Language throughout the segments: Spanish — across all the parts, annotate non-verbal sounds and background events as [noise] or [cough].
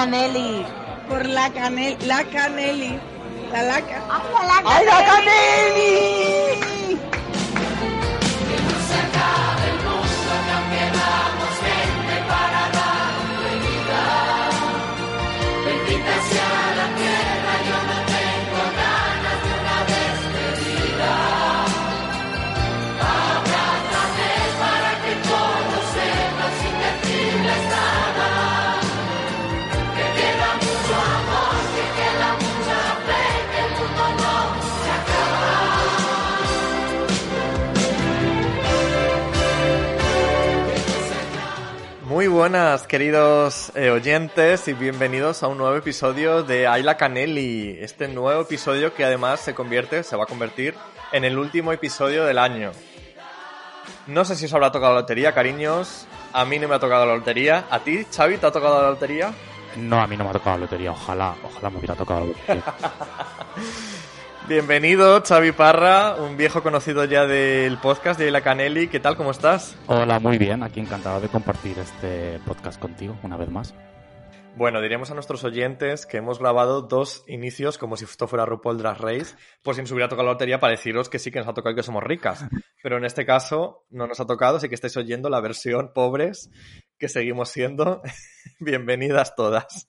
Caneli? Por la canel, la caneli, la laca. ¡Ay, la Caneli! Muy buenas, queridos eh, oyentes, y bienvenidos a un nuevo episodio de Ayla Canelli. Este nuevo episodio que además se convierte, se va a convertir en el último episodio del año. No sé si os habrá tocado la lotería, cariños. A mí no me ha tocado la lotería. ¿A ti, Xavi, te ha tocado la lotería? No, a mí no me ha tocado la lotería. Ojalá, ojalá me hubiera tocado la lotería. [laughs] Bienvenido, Xavi Parra, un viejo conocido ya del podcast de Ayla Canelli. ¿Qué tal? ¿Cómo estás? Hola, muy bien. Aquí encantado de compartir este podcast contigo una vez más. Bueno, diremos a nuestros oyentes que hemos grabado dos inicios como si esto fuera RuPaul Drag Race, por si nos hubiera tocado la lotería para deciros que sí que nos ha tocado y que somos ricas. Pero en este caso no nos ha tocado, así que estáis oyendo la versión pobres que seguimos siendo. [laughs] Bienvenidas todas.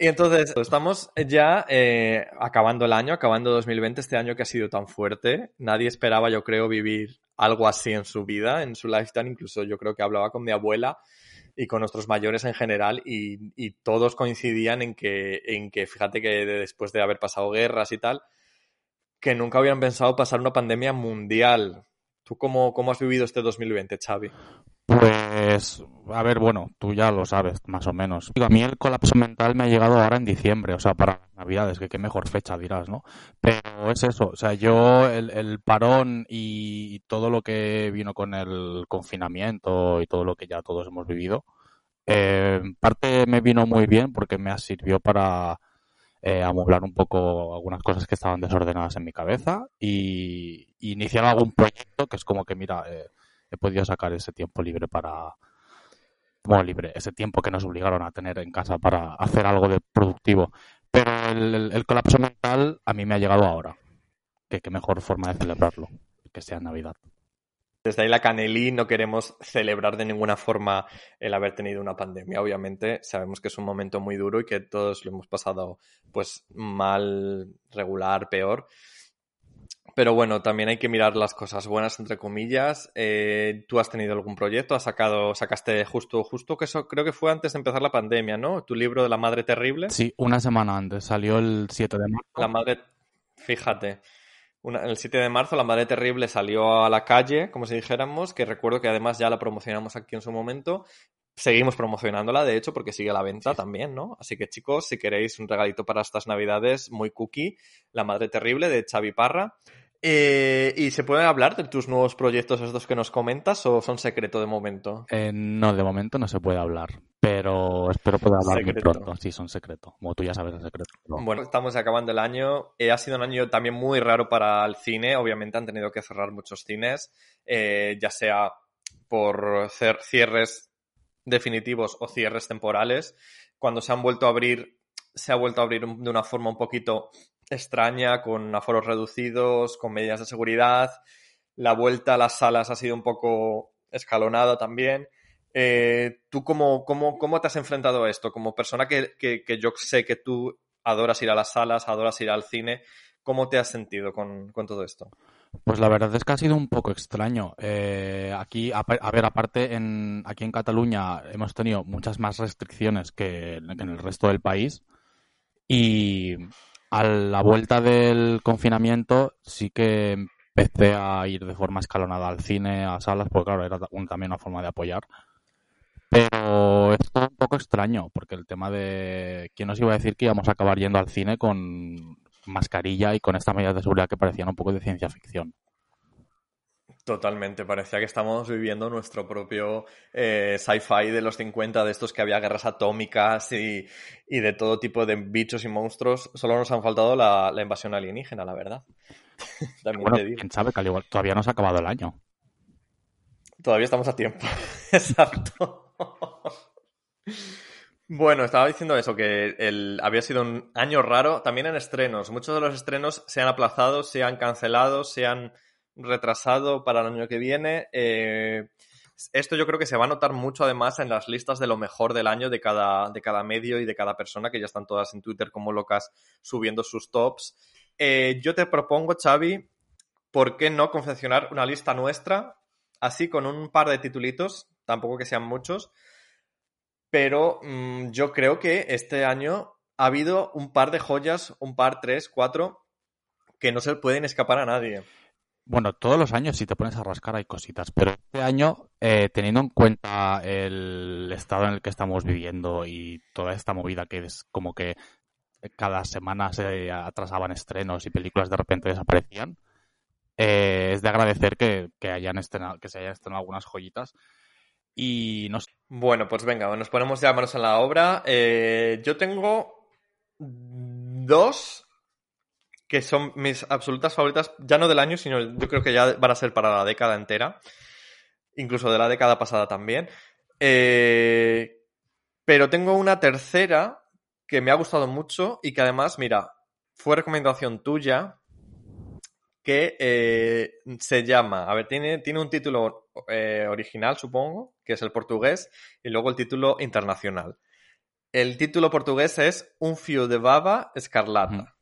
Y entonces, estamos ya eh, acabando el año, acabando 2020, este año que ha sido tan fuerte. Nadie esperaba, yo creo, vivir algo así en su vida, en su lifetime. Incluso yo creo que hablaba con mi abuela y con nuestros mayores en general y, todos coincidían en que, en que, fíjate que de- después de haber pasado guerras y tal, que nunca habían pensado pasar una pandemia mundial. ¿Tú cómo, cómo has vivido este 2020, Xavi? Pues, a ver, bueno, tú ya lo sabes, más o menos. A mí el colapso mental me ha llegado ahora en diciembre, o sea, para Navidades, que qué mejor fecha dirás, ¿no? Pero es eso, o sea, yo el, el parón y todo lo que vino con el confinamiento y todo lo que ya todos hemos vivido, eh, en parte me vino muy bien porque me sirvió para eh, amueblar un poco algunas cosas que estaban desordenadas en mi cabeza y, y iniciar algún proyecto que es como que, mira, eh, he podido sacar ese tiempo libre para, bueno, libre, ese tiempo que nos obligaron a tener en casa para hacer algo de productivo. Pero el, el- el colapso mental a mí me ha llegado ahora. Que qué mejor forma de celebrarlo, que sea Navidad. Desde ahí la Canelí no queremos celebrar de ninguna forma el haber tenido una pandemia. Obviamente sabemos que es un momento muy duro y que todos lo hemos pasado pues mal, regular, peor. Pero bueno, también hay que mirar las cosas buenas, entre comillas. Eh, ¿Tú has tenido algún proyecto? ¿Has sacado, sacaste justo, justo que eso creo que fue antes de empezar la pandemia, ¿no? Tu libro de la madre terrible. Sí, una semana antes, salió el 7 de marzo. La madre, fíjate, una- el 7 de marzo la madre terrible salió a la calle, como si dijéramos, que recuerdo que además ya la promocionamos aquí en su momento. Seguimos promocionándola, de hecho, porque sigue a la venta también, ¿no? Así que chicos, si queréis un regalito para estas navidades, muy cookie, La madre terrible de Xavi Parra. Eh, ¿Y se pueden hablar de tus nuevos proyectos estos que nos comentas o son secreto de momento? Eh, no, de momento no se puede hablar, pero espero poder hablar muy pronto. Sí, son secreto. Como tú ya sabes el secreto. Bueno, estamos acabando el año. Eh, ha sido un año también muy raro para el cine. Obviamente han tenido que cerrar muchos cines, eh, ya sea por cierres definitivos o cierres temporales. Cuando se han vuelto a abrir, se ha vuelto a abrir de una forma un poquito extraña, con aforos reducidos, con medidas de seguridad. La vuelta a las salas ha sido un poco escalonada también. Eh, ¿Tú cómo, cómo, cómo te has enfrentado a esto? Como persona que, que- que yo sé que tú adoras ir a las salas, adoras ir al cine, ¿cómo te has sentido con, con todo esto? Pues la verdad es que ha sido un poco extraño. Eh, aquí, a, ver, aparte, en, aquí en Cataluña hemos tenido muchas más restricciones que, en que en el resto del país. Y a la vuelta del confinamiento sí que empecé a ir de forma escalonada al cine, a salas, porque claro, era un- también una forma de apoyar. Pero es un poco extraño, porque el tema de... ¿Quién nos iba a decir que íbamos a acabar yendo al cine con mascarilla y con estas medidas de seguridad que parecían un poco de ciencia ficción? Totalmente, parecía que estamos viviendo nuestro propio eh, sci-fi de los 50, de estos que había guerras atómicas y, y de todo tipo de bichos y monstruos. Solo nos han faltado la, la invasión alienígena, la verdad. [laughs] También Bueno, te digo. quién sabe, que al igual todavía no se ha acabado el año. Todavía estamos a tiempo. [laughs] Exacto. Bueno, estaba diciendo eso, que el, había sido un año raro también en estrenos. Muchos de los estrenos se han aplazado, se han cancelado, se han retrasado para el año que viene. Eh, esto yo creo que se va a notar mucho además en las listas de lo mejor del año de cada, de cada medio y de cada persona, que ya están todas en Twitter como locas subiendo sus tops. Eh, yo te propongo, Xavi, ¿por qué no confeccionar una lista nuestra así con un par de titulitos, tampoco que sean muchos, pero mmm, yo creo que este año ha habido un par de joyas, un par, tres, cuatro, que no se pueden escapar a nadie. Bueno, todos los años si te pones a rascar hay cositas, pero este año, eh, teniendo en cuenta el estado en el que estamos viviendo y toda esta movida que es como que cada semana se atrasaban estrenos y películas de repente desaparecían, eh, es de agradecer que, que, hayan estrenado, que se hayan estrenado algunas joyitas. Y no sé. Bueno, pues venga, nos ponemos ya manos en la obra. Eh, yo tengo dos que son mis absolutas favoritas, ya no del año, sino yo creo que ya van a ser para la década entera, incluso de la década pasada también. Eh, pero tengo una tercera que me ha gustado mucho y que además, mira, fue recomendación tuya, que eh, se llama, a ver, tiene, tiene un título eh, original, supongo, que es el portugués, y luego el título internacional. El título portugués es Un fio de baba escarlata.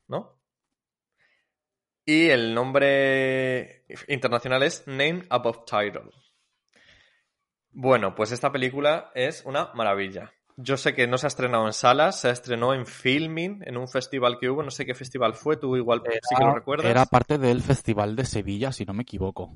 Y el nombre internacional es Name Above Title. Bueno, pues esta película es una maravilla. Yo sé que no se ha estrenado en salas, se estrenó en filming, en un festival que hubo, no sé qué festival fue, tú igual era, sí que lo recuerdas. Era parte del Festival de Sevilla, si no me equivoco.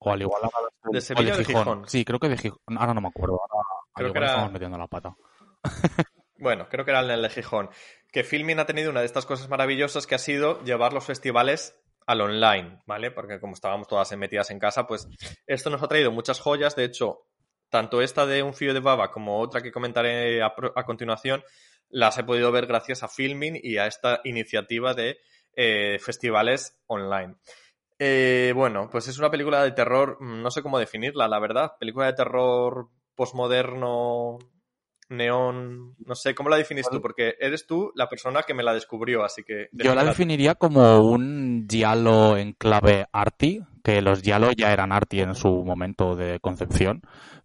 O al igual de, de Sevilla o de, Gijón. Gijón. Sí, creo que de Gijón. Ahora no me acuerdo. Ahora, creo que era... estamos metiendo la pata. [laughs] bueno, creo que era el de Gijón. Que Filmin ha tenido una de estas cosas maravillosas que ha sido llevar los festivales al online, ¿vale? Porque como estábamos todas metidas en casa, pues esto nos ha traído muchas joyas. De hecho, tanto esta de Un fío de baba como otra que comentaré a, continuación, las he podido ver gracias a Filmin y a esta iniciativa de eh, festivales online. Eh, bueno, pues es una película de terror, no sé cómo definirla, la verdad. Película de terror posmoderno, neón, no sé, ¿cómo la definís tú? Porque eres tú la persona que me la descubrió, así que... Yo la definiría como un giallo en clave arty, que los giallo ya eran arty en su momento de concepción,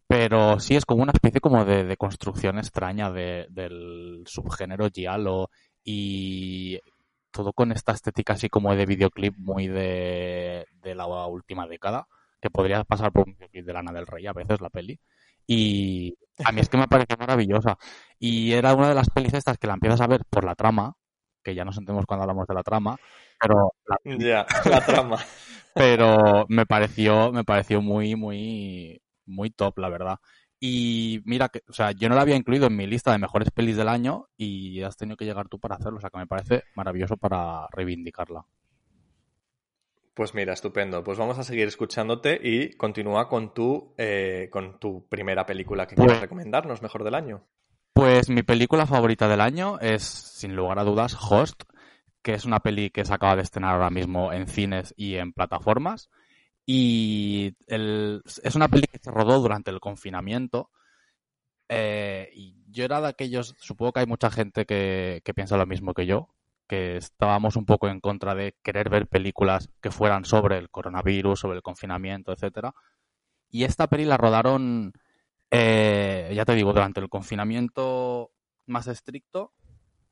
pero sí es como una especie como de, de construcción extraña de, del subgénero giallo y todo con esta estética así como de videoclip muy de, de la última década, que podría pasar por un videoclip de Lana del Rey a veces la peli. Y a mí es que me pareció maravillosa. Y era una de las pelis estas que la empiezas a ver por la trama, que ya nos entendemos cuando hablamos de la trama, pero [laughs] la, trama. pero me pareció, me pareció muy, muy, muy top, la verdad. Y mira, que, o sea, yo no la había incluido en mi lista de mejores pelis del año y has tenido que llegar tú para hacerlo, o sea que me parece maravilloso para reivindicarla. Pues mira, estupendo. Pues vamos a seguir escuchándote y continúa con tu, eh, con tu primera película que pues, quieres recomendarnos, mejor del año. Pues mi película favorita del año es, sin lugar a dudas, Host, que es una peli que se acaba de estrenar ahora mismo en cines y en plataformas. Y el- es una peli que se rodó durante el confinamiento. eh, y yo era de aquellos, supongo que hay mucha gente que, que piensa lo mismo que yo, que estábamos un poco en contra de querer ver películas que fueran sobre el coronavirus, sobre el confinamiento, etcétera. Y esta peli la rodaron, eh, ya te digo, durante el confinamiento más estricto,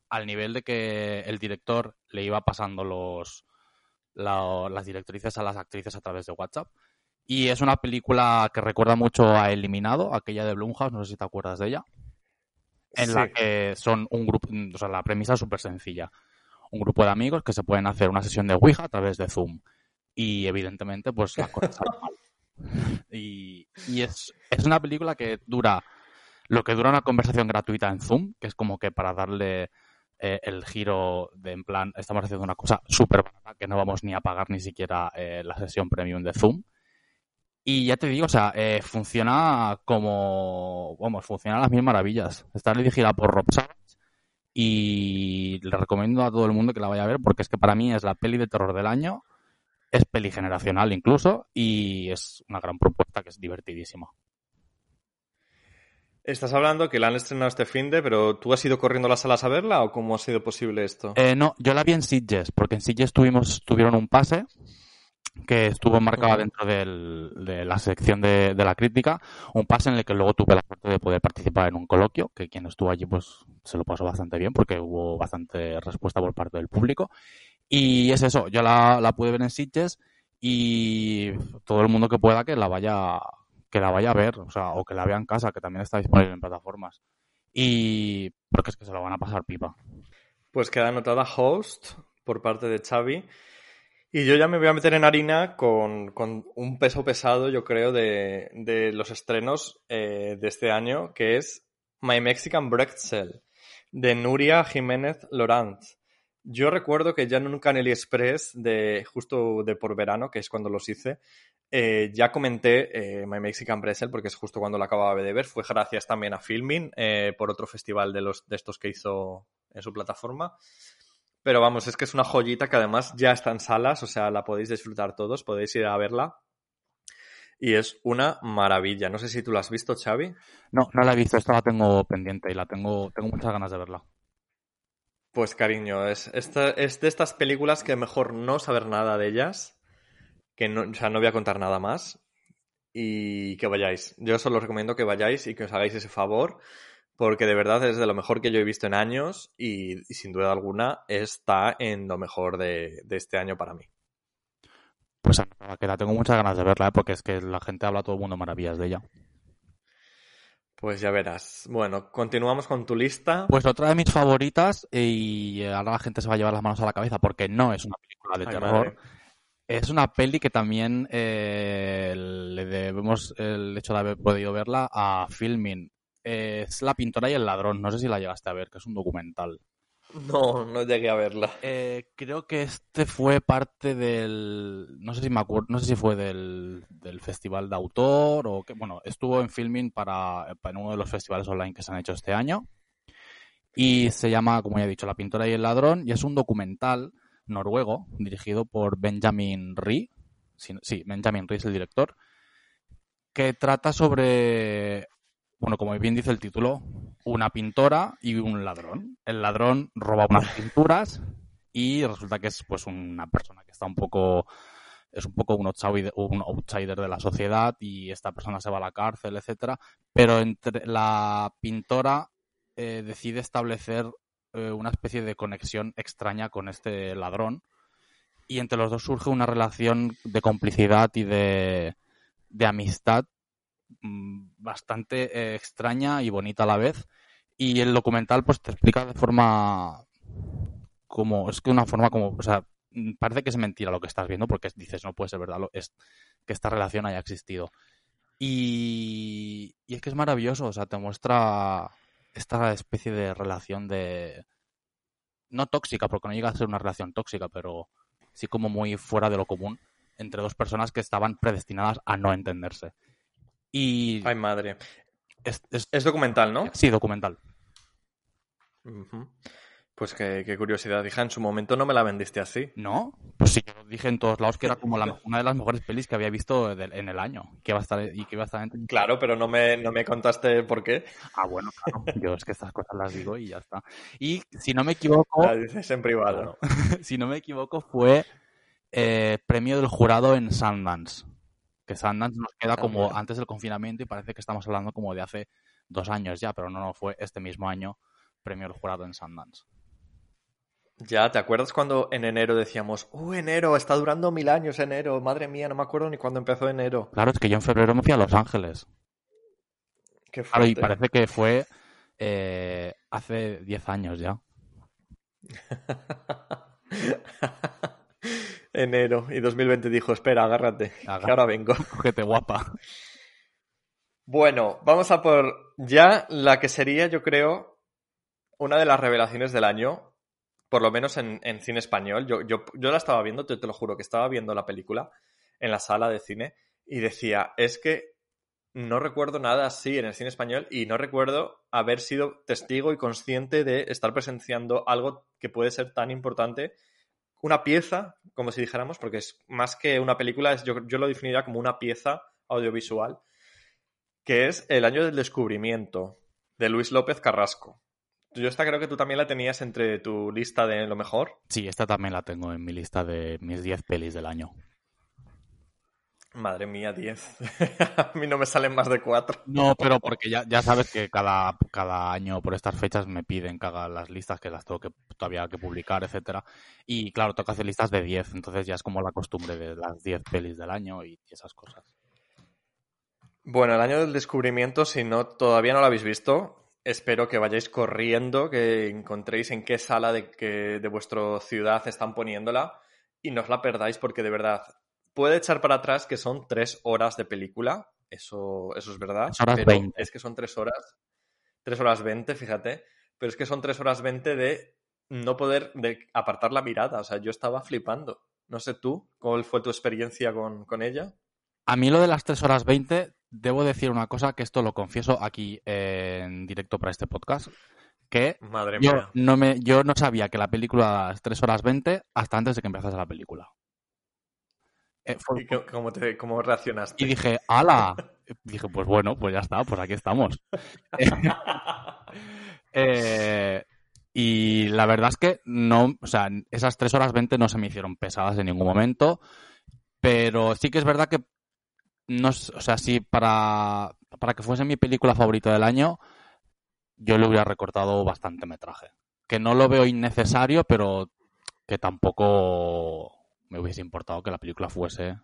al nivel de que el director le iba pasando los, la- las directrices a las actrices a través de WhatsApp. Y es una película que recuerda mucho a Eliminado, aquella de Blumhouse, no sé si te acuerdas de ella, en la que son un grupo, o sea, la premisa es súper sencilla. Un grupo de amigos que se pueden hacer una sesión de Ouija a través de Zoom. Y evidentemente, pues las cosas salen mal. [laughs] Y, y es, es una película que dura lo que dura una conversación gratuita en Zoom, que es como que para darle eh, el giro de en plan, estamos haciendo una cosa súper barata que no vamos ni a pagar ni siquiera eh, la sesión premium de Zoom. Y ya te digo, o sea, eh, funciona como, vamos, funciona a las mil maravillas. Está dirigida por Rob Savage y le recomiendo a todo el mundo que la vaya a ver porque es que para mí es la peli de terror del año, es peli generacional incluso y es una gran propuesta que es divertidísima. Estás hablando que la han estrenado este fin de, pero ¿tú has ido corriendo a las salas a verla o cómo ha sido posible esto? Eh, no, yo la vi en Sitges, porque en Sitges tuvimos, tuvieron un pase que estuvo enmarcado Ujú. dentro del- de la sección de, de la crítica, un pase en el que luego tuve la suerte de poder participar en un coloquio, que quien estuvo allí pues se lo pasó bastante bien porque hubo bastante respuesta por parte del público. Y es eso, yo la, la pude ver en Sitges y todo el mundo que pueda que la vaya que la vaya a ver, o sea, o que la vea en casa, que también está disponible en plataformas. Y porque es que se lo van a pasar pipa. Pues queda anotada host por parte de Xavi. Y yo ya me voy a meter en harina con, con un peso pesado, yo creo, de, de los estrenos eh, de este año, que es My Mexican Breakfast de Nuria Jiménez Laurent. Yo recuerdo que ya en un Caneli Express de justo de por verano, que es cuando los hice, eh, ya comenté eh, My Mexican Pretzel porque es justo cuando lo acababa de ver. Fue gracias también a Filming eh, por otro festival de, los, de estos que hizo en su plataforma. Pero vamos, es que es una joyita que además ya está en salas, o sea, la podéis disfrutar todos, podéis ir a verla. Y es una maravilla. No sé si tú la has visto, Xavi. No, no la he visto, esta la tengo pendiente y la tengo, tengo muchas ganas de verla. Pues cariño, es, esta, es de estas películas que mejor no saber nada de ellas, que no, o sea, no voy a contar nada más y que vayáis. Yo solo os recomiendo que vayáis y que os hagáis ese favor, porque de verdad es de lo mejor que yo he visto en años y, y sin duda alguna está en lo mejor de, de este año para mí. Pues que la tengo muchas ganas de verla, ¿eh? porque es que la gente habla todo el mundo maravillas de ella. Pues ya verás. Bueno, continuamos con tu lista. Pues otra de mis favoritas, y ahora la gente se va a llevar las manos a la cabeza porque no es una película de Ay, terror. madre. Es una peli que también eh, le debemos el hecho de haber podido verla a Filmin. Eh, es La pintora y el ladrón. No sé si la llegaste a ver, que es un documental. No, no llegué a verla. Eh, creo que este fue parte del. No sé si me acuerdo, no sé si fue del, del festival de autor o que. Bueno, estuvo en filming para, para uno de los festivales online que se han hecho este año. Y se llama, como ya he dicho, La pintora y el ladrón. Y es un documental noruego dirigido por Benjamin Ree. Sí, Benjamin Ree es el director. Que trata sobre bueno, como bien dice el título, una pintora y un ladrón. El ladrón roba unas pinturas y resulta que es pues una persona que está un poco es un poco un outsider, de la sociedad y esta persona se va a la cárcel, etcétera. Pero entre la pintora eh, decide establecer eh, una especie de conexión extraña con este ladrón y entre los dos surge una relación de complicidad y de, de amistad bastante eh, extraña y bonita a la vez. Y el documental pues te explica de forma como, es que una forma como, o sea, mm, parece que es mentira lo que estás viendo porque dices, no puede ser verdad, que esta relación haya existido. Y, y es que es maravilloso, o sea, te muestra esta especie de relación de... No tóxica, porque no llega a ser una relación tóxica, pero sí como muy fuera de lo común entre dos personas que estaban predestinadas a no entenderse. Y Ay, madre. es, es- Es documental, ¿no? sí, documental. Pues qué, qué curiosidad, hija, en su momento no me la vendiste así. ¿No? Pues sí, yo dije en todos lados que era como la- una de las mejores pelis que había visto en el año. Que iba a estar, y que iba a estar en- Claro, pero no me, no me contaste por qué. Ah, bueno, claro. Yo es que estas cosas las digo y ya está. Y si no me equivoco, La dices en privado. [laughs] si no me equivoco, fue eh, premio del jurado en Sundance. Que Sundance nos queda como antes del confinamiento y parece que estamos hablando como de hace dos años ya, pero no, no, fue este mismo año premio del jurado en Sundance. Ya, ¿te acuerdas cuando en enero decíamos, uh, enero, está durando mil años enero, madre mía, no me acuerdo ni cuándo empezó enero? Claro, es que yo en febrero me fui a Los Ángeles. Qué Claro, y parece que fue eh, hace 10 años ya. [laughs] enero, y 2020 dijo, espera, agárrate, que ahora vengo. [laughs] Cógete guapa. Bueno, vamos a por ya la que sería, yo creo, una de las revelaciones del año, por lo menos en, en cine español. Yo, yo, yo la estaba viendo, te, te lo juro, que estaba viendo la película en la sala de cine y decía, es que no recuerdo nada así en el cine español y no recuerdo haber sido testigo y consciente de estar presenciando algo que puede ser tan importante. Una pieza, como si dijéramos, porque es más que una película, es, yo, yo lo definiría como una pieza audiovisual que es El año del descubrimiento, de Luis López Carrasco. Yo esta creo que tú también la tenías entre tu lista de lo mejor. Sí, esta también la tengo en mi lista de mis 10 pelis del año. Madre mía, 10. [laughs] A mí no me salen más de 4. No, pero porque ya, ya sabes que cada, cada año por estas fechas me piden que haga las listas, que las tengo que todavía que publicar, etcétera. Y claro, toca hacer listas de 10, entonces ya es como la costumbre de las 10 pelis del año y esas cosas. Bueno, el año del descubrimiento, si no todavía no lo habéis visto, espero que vayáis corriendo, que encontréis en qué sala de, que, de vuestra ciudad están poniéndola y no os la perdáis porque de verdad puede echar para atrás que son tres horas de película, eso, eso es verdad. Tres horas pero 20. Es que son tres horas, tres horas 20, fíjate, pero es que son tres horas 20 de no poder de apartar la mirada, o sea, yo estaba flipando. No sé tú, ¿cuál fue tu experiencia con, con ella? A mí lo de las 3 horas 20, debo decir una cosa, que esto lo confieso aquí en directo para este podcast, que Madre yo mía. no, me, yo no sabía que la película era las 3 horas 20 hasta antes de que empezase la película. Eh, fue- ¿Y qué- cómo, te, cómo reaccionaste? y dije, ¡hala! [laughs] Dije, pues bueno, pues ya está, pues aquí estamos. [laughs] Eh, y la verdad es que no, o sea, esas 3 horas 20 no se me hicieron pesadas en ningún momento, pero sí que es verdad que no, o sea, sí para, para que fuese mi película favorita del año, yo le hubiera recortado bastante metraje. Que no lo veo innecesario, pero que tampoco me hubiese importado que la película fuese,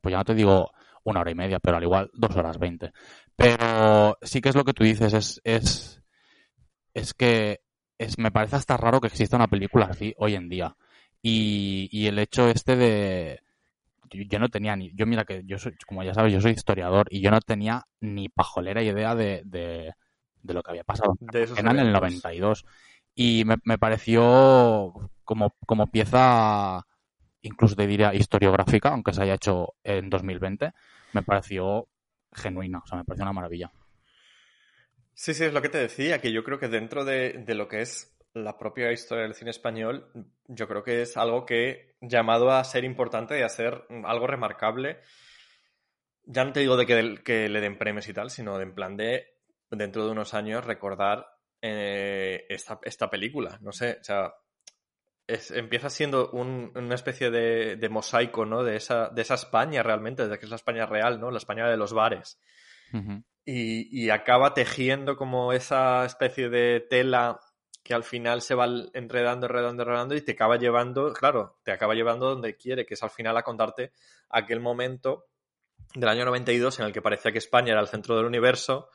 pues ya no te digo una hora y media, pero al igual dos horas veinte. Pero sí que es lo que tú dices, es, es, es que es, me parece hasta raro que exista una película así hoy en día. Y, y el hecho este de... Yo, no tenía ni... Yo mira que yo soy, como ya sabes, yo soy historiador y yo no tenía ni pajolera idea de, de, de lo que había pasado de esos en el eventos. 92. Y me, me pareció como, como pieza, incluso te diría historiográfica, aunque se haya hecho en 2020, me pareció genuina, o sea, me pareció una maravilla. Sí, sí, es lo que te decía, que yo creo que dentro de, lo que es la propia historia del cine español, yo creo que es algo que llamado a ser importante y a ser algo remarcable. Ya no te digo de que, que le den premios y tal, sino de en plan de dentro de unos años recordar eh, esta, esta película. No sé, o sea, es- empieza siendo un- una especie de, de mosaico, ¿no? De esa, de esa España realmente, de que es la España real, ¿no? La España de los bares y, y acaba tejiendo como esa especie de tela que al final se va enredando, enredando, enredando y te acaba llevando, claro, te acaba llevando donde quiere, que es al final a contarte aquel momento del año 92 en el que parecía que España era el centro del universo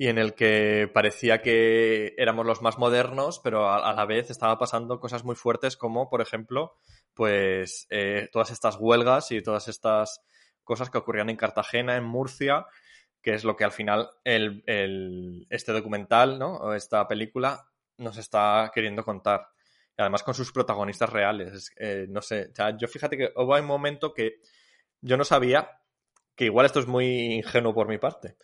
y en el que parecía que éramos los más modernos, pero a, la vez estaba pasando cosas muy fuertes como, por ejemplo, pues eh, todas estas huelgas y todas estas cosas que ocurrían en Cartagena, en Murcia, que es lo que al final el, el- este documental, ¿no? O esta película nos está queriendo contar. Y además con sus protagonistas reales. Es- eh, no sé, o sea, yo fíjate que hubo un momento que yo no sabía, que igual esto es muy ingenuo por mi parte,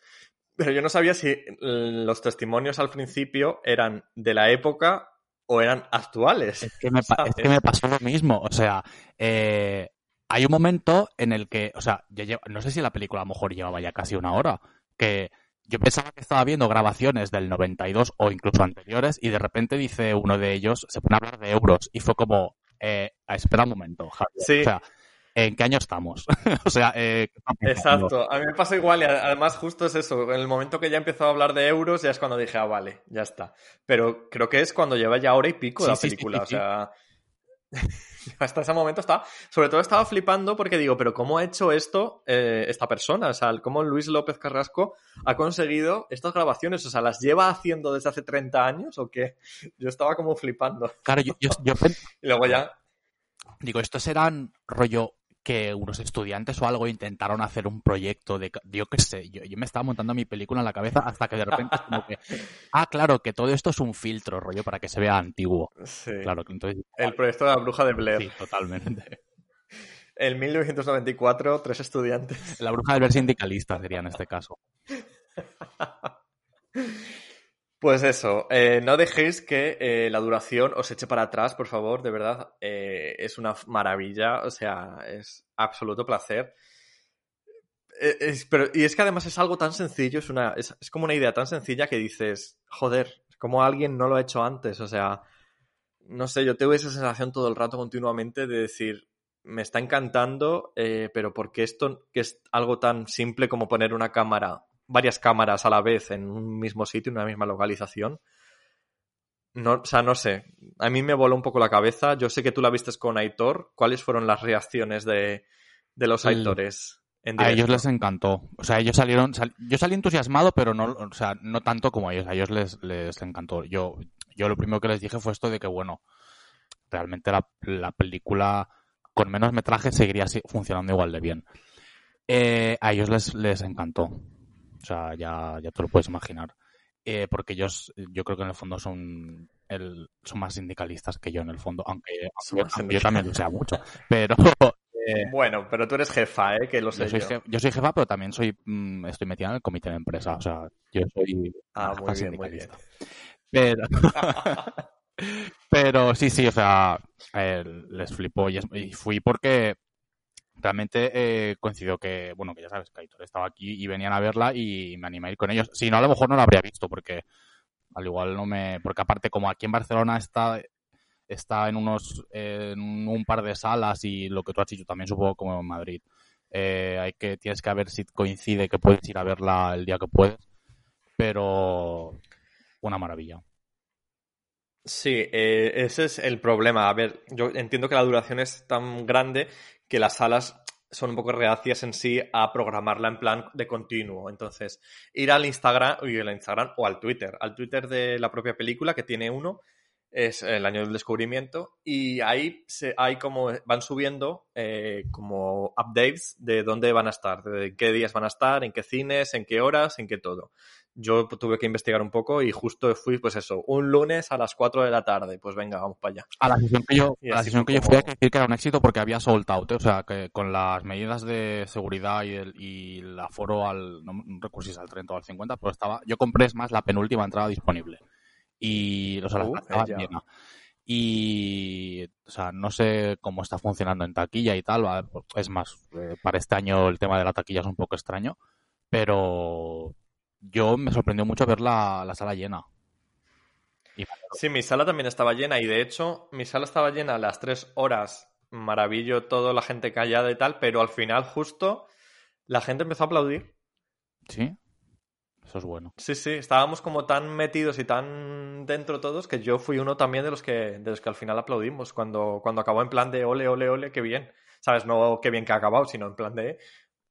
pero yo no sabía si los testimonios al principio eran de la época o eran actuales. Es que me, pa- es que me pasó lo mismo. O sea, eh, hay un momento en el que, o sea, yo llevo- no sé si la película a lo mejor llevaba ya casi una hora, que yo pensaba que estaba viendo grabaciones del 92 o incluso anteriores y de repente dice uno de ellos, se pone a hablar de euros y fue como, eh, espera un momento, Javier. Sí. O sea, ¿en qué año estamos? [laughs] o sea, eh. Exacto, a mí me pasa igual y además justo es eso, en el momento que ya empezó a hablar de euros ya es cuando dije, ah, vale, ya está. Pero creo que es cuando lleva ya hora y pico Sí, la película, sí, sí. o sea... [laughs] Hasta ese momento estaba, sobre todo estaba flipando porque digo, pero ¿cómo ha hecho esto eh, esta persona? O sea, cómo Luis López Carrasco ha conseguido estas grabaciones, o sea, ¿las lleva haciendo desde hace 30 años o qué? Yo estaba como flipando. Claro, yo, yo, yo pen- [laughs] Y luego ya, Digo, estos eran rollo que unos estudiantes o algo intentaron hacer un proyecto de... Yo qué sé, yo, yo me estaba montando mi película en la cabeza hasta que de repente es como que... [laughs] Ah, claro, que todo esto es un filtro, rollo, para que se vea antiguo. sí, Claro, que entonces... el proyecto de la bruja de Blair. Sí, totalmente. [laughs] En 1994, tres estudiantes. La bruja del ver sindicalista sería en este caso. [laughs] Pues eso, eh, no dejéis que eh, la duración os eche para atrás, por favor, de verdad. eh, es una maravilla, o sea, es absoluto placer. Pero, y es que además es algo tan sencillo, es, una, es, como una idea tan sencilla que dices, joder, como alguien no lo ha hecho antes, o sea, no sé, yo tengo esa sensación todo el rato continuamente de decir, me está encantando, pero porque esto, que es algo tan simple como poner una cámara, varias cámaras a la vez en un mismo sitio, en una misma localización, no, o sea, no sé, a mí me voló un poco la cabeza, yo sé que tú la vistes con Aitor, ¿cuáles fueron las reacciones de, de los Aitores? En A ellos les encantó. O sea, ellos salieron... sal- yo salí entusiasmado, pero no, o sea, no tanto como a ellos. A ellos les, les encantó. Yo, yo lo primero que les dije fue esto de que, bueno, realmente la, la película con menos metraje seguiría funcionando igual de bien. Eh, a ellos les, les encantó. O sea, ya, ya te lo puedes imaginar. Eh, porque ellos, yo creo que en el fondo son, el, son más sindicalistas que yo en el fondo, aunque, yo, también lo sea mucho. Pero [laughs] eh, Bueno, pero tú eres jefa, ¿eh? Que lo sé yo soy, yo. jef- yo soy jefa, pero también soy mm, estoy metida en el comité de empresa. O sea, yo soy Ah, muy bien, muy bien. sindicalista. Pero, [laughs] [laughs] pero sí, sí, o sea, eh, les flipó y, es- y fui porque realmente eh, coincidió que, bueno, que ya sabes, que Aitor estaba aquí y venían a verla y me animé a ir con ellos. Si no, a lo mejor no la habría visto porque al igual no me... Porque aparte, como aquí en Barcelona está está en unos en un par de salas y lo que tú has dicho también supongo como en Madrid eh, hay que tienes que ver si coincide que puedes ir a verla el día que puedes pero una maravilla Sí, eh, ese es el problema. A ver, yo entiendo que la duración es tan grande que las salas son un poco reacias en sí a programarla en plan de continuo. Entonces, ir al Instagram, al Instagram o al Twitter, al Twitter de la propia película, que tiene uno, es el año del descubrimiento, y ahí se, hay como van subiendo eh, como updates de dónde van a estar, de qué días van a estar, en qué cines, en qué horas, en qué todo yo tuve que investigar un poco y justo fui, pues eso, un lunes a las 4 de la tarde. Pues venga, vamos para allá. a la sesión que yo a la sesión que yo fui que decir que era un éxito porque había sold out ¿eh? o sea que con las medidas de seguridad y el, y el aforo al no, no recuerdo si es al 30 o al 50 pero estaba yo compré es más la penúltima entrada disponible y o sea, Uh, llena y o sea no sé cómo está funcionando en taquilla y tal ¿vale? es más eh, para este año el tema de la taquilla es un poco extraño pero yo me sorprendió mucho ver la, la sala llena y Sí, mi sala también estaba llena y de hecho mi sala estaba llena a las 3 horas. Maravillo, todo la gente callada y tal, pero al final justo la gente empezó a aplaudir. sí eso es bueno Sí, sí, estábamos como tan metidos y tan dentro todos que yo fui uno también de los que, de los que al final aplaudimos cuando, cuando acabó en plan de ole, ole, ole, qué bien. ¿Sabes? No qué bien que ha acabado, sino en plan de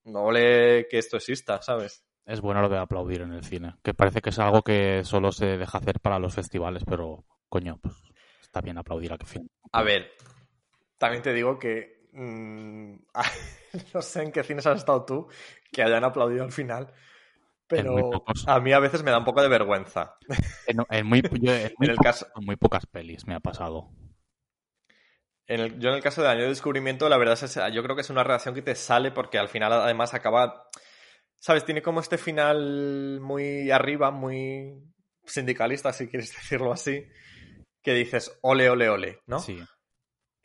no ole que esto exista, ¿sabes? Es bueno lo de aplaudir en el cine, que parece que es algo que solo se deja hacer para los festivales, pero coño, pues está bien aplaudir a que fin. A ver, también te digo que mm, [laughs] no sé en qué cines has estado tú que hayan aplaudido al final, pero a mí a veces me da un poco de vergüenza. En, en muy, yo- en [laughs] muy En el po- caso, en muy pocas pelis me ha pasado. en el- yo en el caso de Año de Descubrimiento, la verdad es yo creo que es una reacción que te sale porque al final además acaba, sabes, tiene como este final muy arriba, muy sindicalista, si quieres [laughs] decirlo así, que dices ole, ole, ole, ¿no? Sí.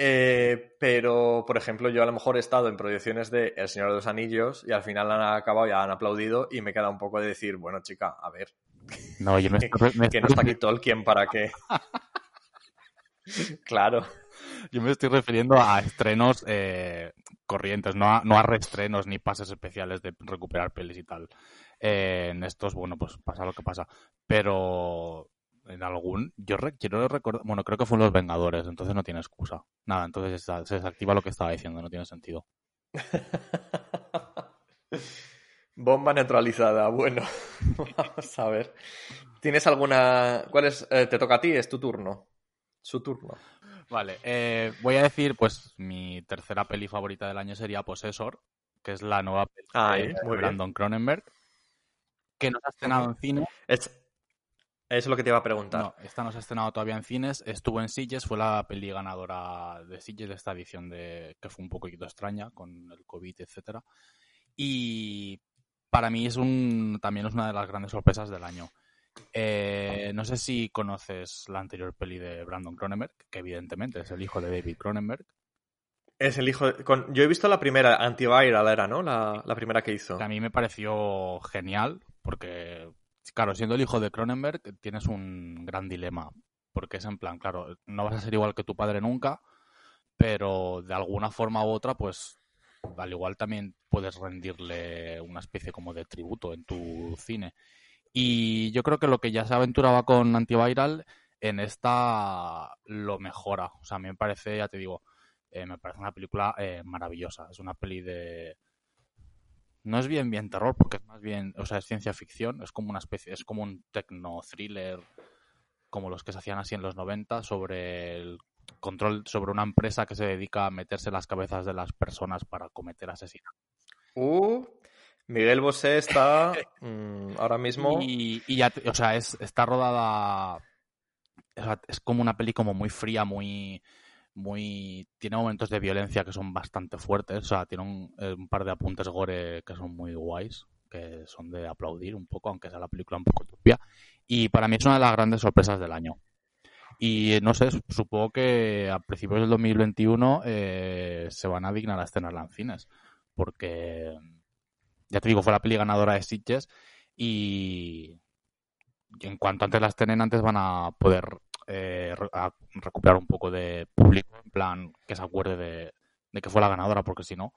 Eh, pero, por ejemplo, yo a lo mejor he estado en proyecciones de El Señor de los Anillos y al final han acabado y han aplaudido y me queda un poco de decir, bueno, chica, a ver, No, yo me [laughs] estoy, me que no está aquí Tolkien para que... [laughs] claro. Yo me estoy refiriendo a estrenos eh, corrientes, no a, no a reestrenos ni pases especiales de recuperar pelis y tal. Eh, en estos, bueno, pues pasa lo que pasa. Pero en algún, yo re- quiero recordar, bueno, creo que fue en Los Vengadores, entonces no tiene excusa. Nada, entonces se- desactiva lo que estaba diciendo, no tiene sentido. [laughs] Bomba neutralizada. Bueno, [laughs] vamos a ver. ¿Tienes alguna... ¿Cuál es? Eh, te toca a ti, es tu turno. Su turno. Vale, eh, voy a decir, pues, mi tercera peli favorita del año sería Possessor, que es la nueva peli Ay, de muy bien. Brandon Cronenberg, que no se ha estrenado en cine. Es... Eso es lo que te iba a preguntar. No, esta no se ha estrenado todavía en cines, estuvo en Sitges, fue la peli ganadora de Sitges de esta edición de que fue un poquito extraña con el COVID, etcétera. Y para mí es un también es una de las grandes sorpresas del año. Eh, no sé si conoces la anterior peli de Brandon Cronenberg, que evidentemente es el hijo de David Cronenberg. Es el hijo... de- con- Yo he visto la primera, Antiviral era, ¿no? La, la primera que hizo. que a mí me pareció genial porque, claro, siendo el hijo de Cronenberg tienes un gran dilema, porque es en plan, claro, no vas a ser igual que tu padre nunca, pero de alguna forma u otra, pues al igual también puedes rendirle una especie como de tributo en tu cine. Y yo creo que lo que ya se aventuraba con Antiviral, en esta lo mejora. O sea, a mí me parece, ya te digo, eh, me parece una película eh, maravillosa. Es una peli de, no es bien bien terror porque es más bien, o sea, es ciencia ficción, es como una especie, es como un techno thriller como los que se hacían así en los 90 sobre el control sobre una empresa que se dedica a meterse en las cabezas de las personas para cometer asesinatos. Uh, Miguel Bosé está [laughs] mm, ahora mismo... Y, y ya, o sea, es, está rodada, o sea, es como una peli como muy fría, muy muy tiene momentos de violencia que son bastante fuertes, o sea, tiene un, eh, un par de apuntes gore que son muy guays, que son de aplaudir un poco, aunque sea la película un poco turbia. Y para mí es una de las grandes sorpresas del año. Y no sé, supongo que a principios del 2021 eh, se van a dignar a estrenarla en porque ya te digo, fue la peli ganadora de Sitges y en cuanto antes las estrenen, antes van a poder eh, a recuperar un poco de público, en plan que se acuerde de, de que fue la ganadora, porque si no,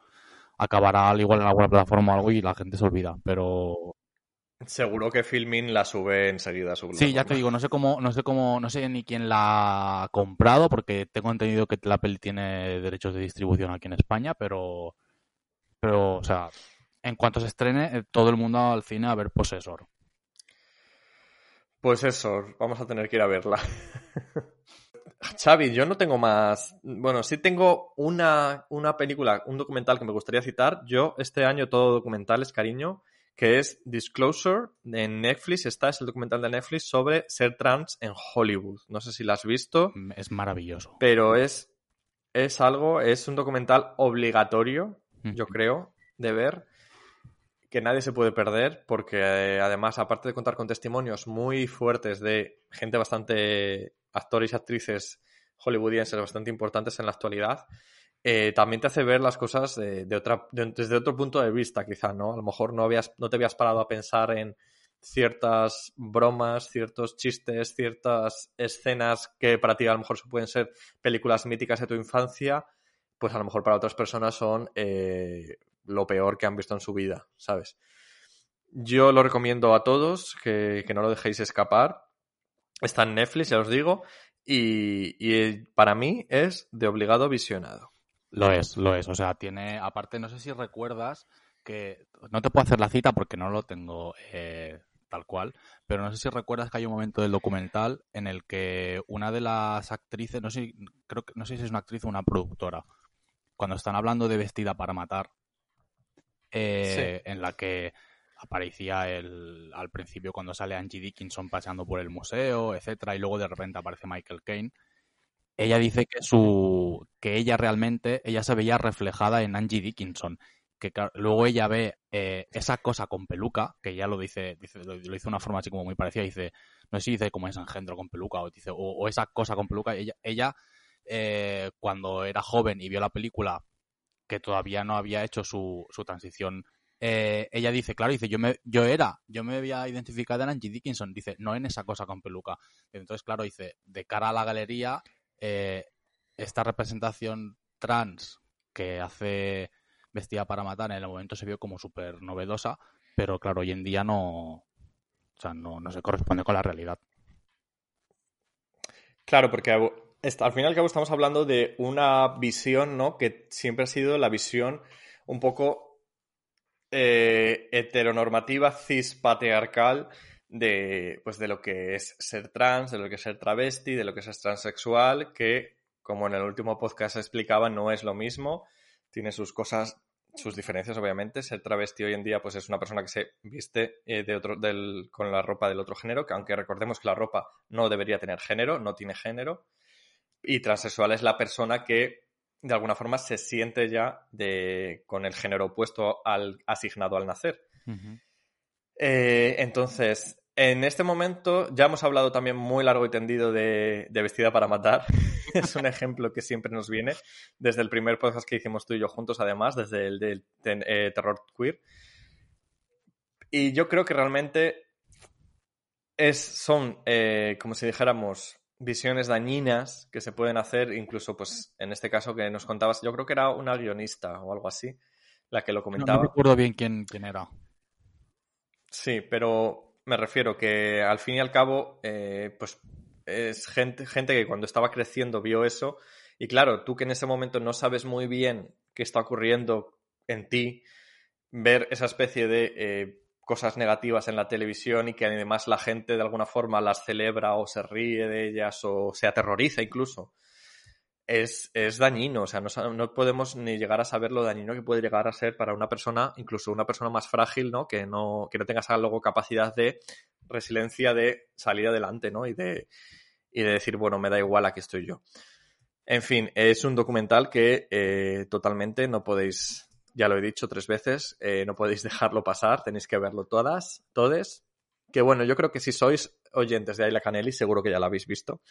acabará al igual en alguna plataforma o algo y la gente se olvida. Pero Seguro que Filmin la sube enseguida a su sí, ya te digo, no sé cómo, no sé cómo, no sé ni quién la ha comprado, porque tengo entendido que la peli tiene derechos de distribución aquí en España, pero, pero, o sea, en cuanto se estrene, eh, todo el mundo al cine a ver Possessor. Pues eso, vamos a tener que ir a verla. [laughs] Xavi, yo no tengo más. Bueno, sí tengo una, una película, un documental que me gustaría citar. Yo, este año, todo documentales, cariño, que es Disclosure. En Netflix está, es el documental de Netflix sobre ser trans en Hollywood. No sé si la has visto, Es maravilloso. pero es, es algo, es un documental obligatorio, yo creo, de ver, que nadie se puede perder, porque eh, además, aparte de contar con testimonios muy fuertes de gente bastante, actores y actrices hollywoodienses bastante importantes en la actualidad, eh, también te hace ver las cosas de, otra, de- desde otro punto de vista, quizá, ¿no? A lo mejor no, habías, no te habías parado a pensar en ciertas bromas, ciertos chistes, ciertas escenas que para ti a lo mejor pueden ser películas míticas de tu infancia, pues a lo mejor para otras personas son eh, lo peor que han visto en su vida, ¿sabes? Yo lo recomiendo a todos, que, que no lo dejéis escapar. Está en Netflix, ya os digo, y, y para mí es de obligado visionado. Lo es, lo es. O sea, tiene, aparte, no sé si recuerdas que, no te puedo hacer la cita porque no lo tengo eh, tal cual, pero no sé si recuerdas que hay un momento del documental en el que una de las actrices, no sé, creo que, no sé si es una actriz o una productora, cuando están hablando de Vestida para Matar, eh, en la que aparecía el, al principio cuando sale Angie Dickinson paseando por el museo, etcétera, y luego de repente aparece Michael Caine. Ella dice que su que ella realmente ella se veía reflejada en Angie Dickinson que luego ella ve eh, esa cosa con peluca, que ya lo dice, dice lo, dice de una forma así como muy parecida, dice, no sé si dice como es engendro con peluca o dice, o, o esa cosa con peluca, ella, ella eh, cuando era joven y vio la película que todavía no había hecho su, su transición, eh, ella dice, claro, dice, yo me, yo era, yo me había identificado en Angie Dickinson, dice, no en esa cosa con peluca. Entonces, claro, dice, de cara a la galería, eh, esta representación trans que hace Vestida para Matar en el momento se vio como súper novedosa, pero claro, hoy en día no, o sea, no, no se corresponde con la realidad. Claro, porque al fin y al cabo estamos hablando de una visión, ¿no? Que siempre ha sido la visión un poco eh, heteronormativa, cispatriarcal de, pues, de lo que es ser trans, de lo que es ser travesti, de lo que es ser transexual, que, como en el último podcast explicaba, no es lo mismo. Tiene sus cosas, sus diferencias, obviamente. Ser travesti hoy en día, pues es una persona que se viste eh, con la ropa del otro género, que aunque recordemos que la ropa no debería tener género, no tiene género. Y transexual es la persona que de alguna forma se siente ya de, con el género opuesto al asignado al nacer. Eh, entonces, en este momento ya hemos hablado también muy largo y tendido de, de Vestida para Matar. [laughs] es un ejemplo que siempre nos viene desde el primer podcast que hicimos tú y yo juntos, además, desde el del ten- eh, terror queer. Y yo creo que realmente es, son, eh, como si dijéramos, visiones dañinas que se pueden hacer, incluso, pues, en este caso que nos contabas, yo creo que era una guionista o algo así, la que lo No, comentaba. no recuerdo bien quién, quién era. Sí, pero me refiero que al fin y al cabo, eh, pues es gente, gente que cuando estaba creciendo vio eso y claro, tú que en ese momento no sabes muy bien qué está ocurriendo en ti, ver esa especie de eh, cosas negativas en la televisión y que además la gente de alguna forma las celebra o se ríe de ellas o se aterroriza incluso, es, es dañino. O sea, no, no podemos ni llegar a saber lo dañino que puede llegar a ser para una persona, incluso una persona más frágil, ¿no? Que no, que no tenga esa luego capacidad de resiliencia de salir adelante, ¿no? Y de, y de decir, bueno, me da igual, aquí estoy yo. En fin, es un documental que eh, totalmente no podéis, ya lo he dicho tres veces, eh, no podéis [laughs] dejarlo pasar, tenéis que verlo todas, todes. Que bueno, yo creo que si sois oyentes de Ayla Canelli, seguro que ya lo habéis visto,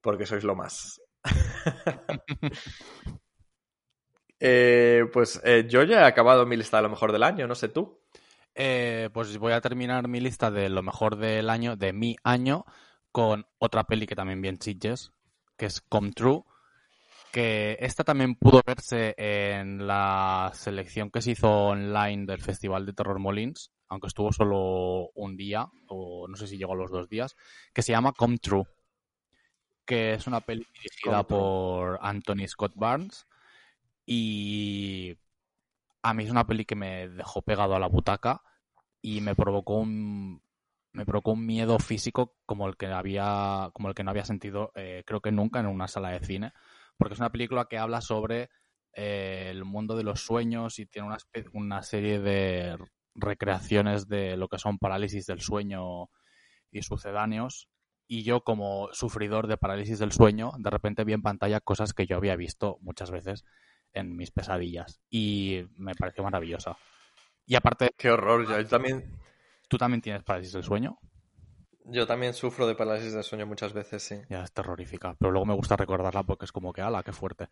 porque sois lo más. [laughs] Eh, pues eh, yo ya he acabado mi lista de lo mejor del año, no sé tú. Pues voy a terminar mi lista de lo mejor del año, de mi año, con otra peli que también vi en Sitges, que es Come True, que esta también pudo verse en la selección que se hizo online del Festival de Terror Molins, aunque estuvo solo un día, o no sé si llegó a los dos días, que se llama Come True, que es una peli dirigida por Anthony Scott Barnes y a mí es una peli que me dejó pegado a la butaca y me provocó un me provocó un miedo físico como el que había como el que no había sentido eh, creo que nunca en una sala de cine porque es una película que habla sobre eh, el mundo de los sueños y tiene una, una serie de recreaciones de lo que son parálisis del sueño y sucedáneos y yo como sufridor de parálisis del sueño de repente vi en pantalla cosas que yo había visto muchas veces en mis pesadillas y me pareció maravillosa. Y aparte, Qué horror, yo también, ¿tú también tienes parálisis del sueño? Yo también sufro de parálisis de sueño muchas veces, sí. Ya es terrorífica, pero luego me gusta recordarla porque es como que, ala, qué fuerte.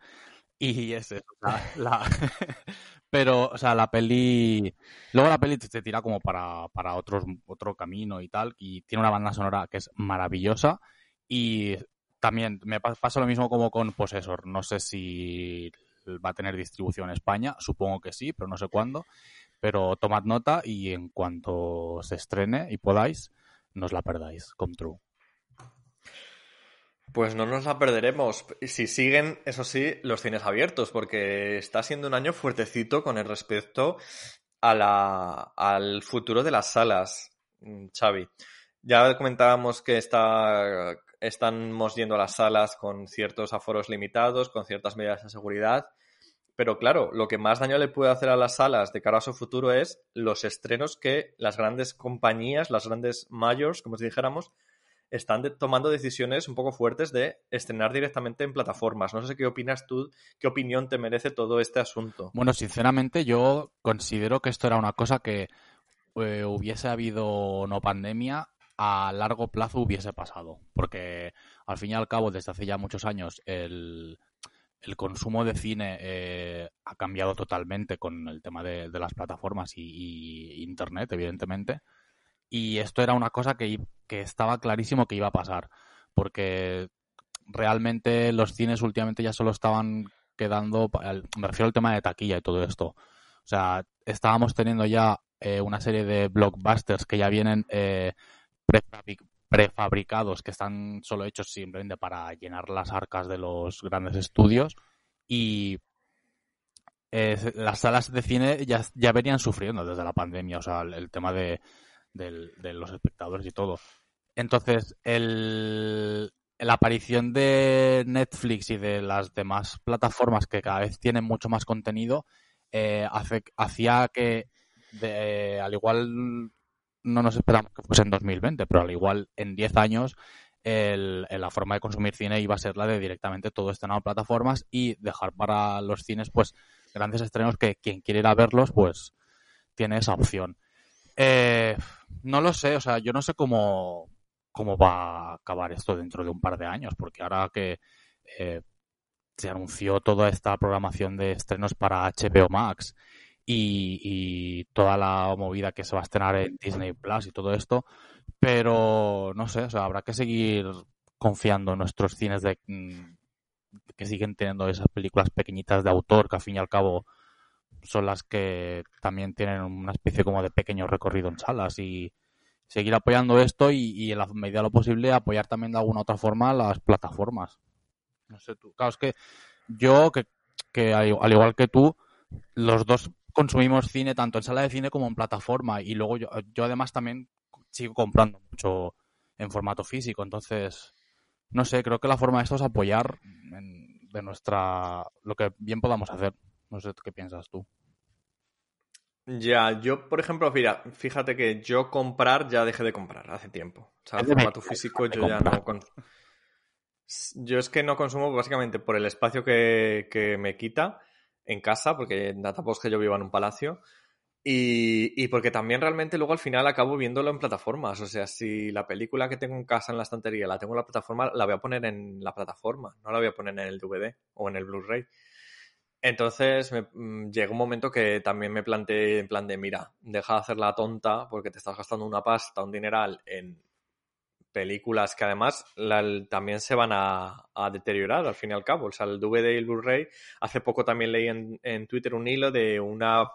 Y es eso, la, [laughs] la- pero, o sea, la peli, luego la peli te, tira como para, para otros, otro camino y tal, y tiene una banda sonora que es maravillosa y también me pa- pasa lo mismo como con Possessor, no sé si va a tener distribución en España, supongo que sí, pero no sé cuándo, pero tomad nota y en cuanto se estrene y podáis, no os la perdáis, come true. Pues no nos la perderemos. Si siguen, eso sí, los cines abiertos, porque está siendo un año fuertecito con el respecto a la, al futuro de las salas, mm, Xavi. Ya comentábamos que está, estamos yendo a las salas con ciertos aforos limitados, con ciertas medidas de seguridad, pero claro, lo que más daño le puede hacer a las salas de cara a su futuro es los estrenos que las grandes compañías, las grandes mayors, como si dijéramos, están tomando decisiones un poco fuertes de estrenar directamente en plataformas. No sé qué opinas tú, qué opinión te merece todo este asunto. Bueno, sinceramente yo considero que esto era una cosa que eh, hubiese habido no pandemia, a largo plazo hubiese pasado. Porque al fin y al cabo, desde hace ya muchos años, el, el consumo de cine eh, ha cambiado totalmente con el tema de, las plataformas y, Internet, evidentemente. Y esto era una cosa que, que estaba clarísimo que iba a pasar. Porque realmente los cines últimamente ya solo estaban quedando, me refiero al tema de taquilla y todo esto. O sea, estábamos teniendo ya eh, una serie de blockbusters que ya vienen eh, prefabricados, que están solo hechos simplemente para llenar las arcas de los grandes estudios. Y eh, las salas de cine ya, ya venían sufriendo desde la pandemia, o sea, el, tema de, los espectadores y todo. Entonces, el, la aparición de Netflix y de las demás plataformas que cada vez tienen mucho más contenido eh, hacía que, al igual no nos esperamos que fuese en 2020, pero al igual en 10 años el- la forma de consumir cine iba a ser la de directamente todo estrenado en plataformas y dejar para los cines pues grandes estrenos que quien quiere ir a verlos pues tiene esa opción. Eh, no lo sé, o sea, yo no sé cómo, cómo va a acabar esto dentro de un par de años, porque ahora que eh, se anunció toda esta programación de estrenos para HBO Max y, toda la movida que se va a estrenar en Disney Plus y todo esto, pero no sé, o sea, habrá que seguir confiando en nuestros cines de mm, que siguen teniendo esas películas pequeñitas de autor que al fin y al cabo son las que también tienen una especie como de pequeño recorrido en salas y seguir apoyando esto y, en la medida de lo posible apoyar también de alguna otra forma las plataformas. No sé tú. Claro, es que yo, que, que al igual que tú, los dos consumimos cine tanto en sala de cine como en plataforma y luego yo, yo además también sigo comprando mucho en formato físico, entonces no sé, creo que la forma de esto es apoyar en- de nuestra lo que bien podamos hacer. No sé qué piensas tú. Ya, yo, por ejemplo, mira, fíjate que yo comprar ya dejé de comprar hace tiempo. O sea, el formato físico yo ya no... con- Yo es que no consumo básicamente por el espacio que, que me quita en casa, porque tampoco es que yo viva en un palacio, y, y porque también realmente luego al final acabo viéndolo en plataformas. O sea, si la película que tengo en casa en la estantería la tengo en la plataforma, la voy a poner en la plataforma, no la voy a poner en el DVD o en el Blu-ray. Entonces me, mm, un momento que también me planteé en plan de, mira, deja de hacer la tonta porque te estás gastando una pasta, un dineral en películas que además también se van a, deteriorar al fin y al cabo. O sea, el DVD y el Blu-ray. Hace poco también leí en, Twitter un hilo de una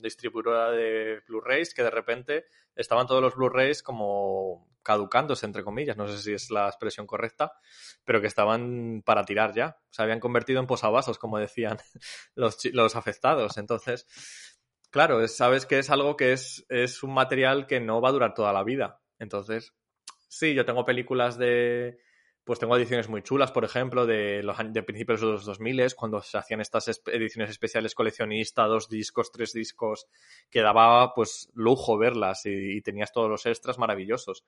distribuidora de Blu-rays que de repente estaban todos los Blu-rays como caducándose, entre comillas, no sé si es la expresión correcta, pero que estaban para tirar ya. Se habían convertido en posavasos, como decían [laughs] los, los afectados. Entonces, claro, es- sabes que es algo que es, es un material que no va a durar toda la vida. Entonces, sí, yo tengo películas de... Pues tengo ediciones muy chulas, por ejemplo, de los de principios de los 2000, cuando se hacían estas ediciones especiales coleccionista, dos discos, tres discos, que daba pues lujo verlas y, y tenías todos los extras maravillosos.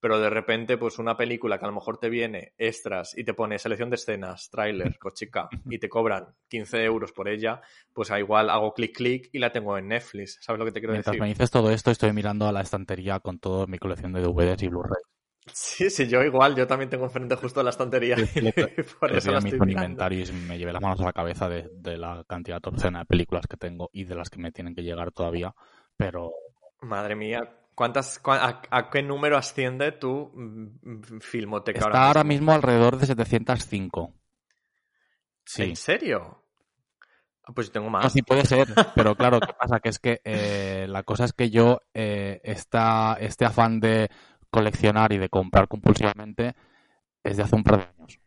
Pero de repente, pues una película que a lo mejor te viene extras y te pone selección de escenas, tráiler, [laughs] cochica, y te cobran 15 euros por ella, pues a igual hago clic clic y la tengo en Netflix. ¿Sabes lo que te quiero Mientras decir? me dices todo esto, estoy mirando a la estantería con toda mi colección de DVDs y Blu-ray. Sí, sí, yo igual, yo también tengo enfrente justo la estantería. Sí, [laughs] y por eso la estoy inventario y me llevé las manos a la cabeza de, de la cantidad obscena de películas que tengo y de las que me tienen que llegar todavía. Pero Madre mía, ¿cuántas, a, a qué número asciende tu mm, filmoteca está ahora mismo alrededor de 705. Sí. ¿En serio? Ah, Pues yo tengo más. No, sí puede ser, [laughs] pero claro, ¿qué pasa? Que es que eh, la cosa es que yo, eh, esta, este afán de coleccionar y de comprar compulsivamente es de hace un par de años.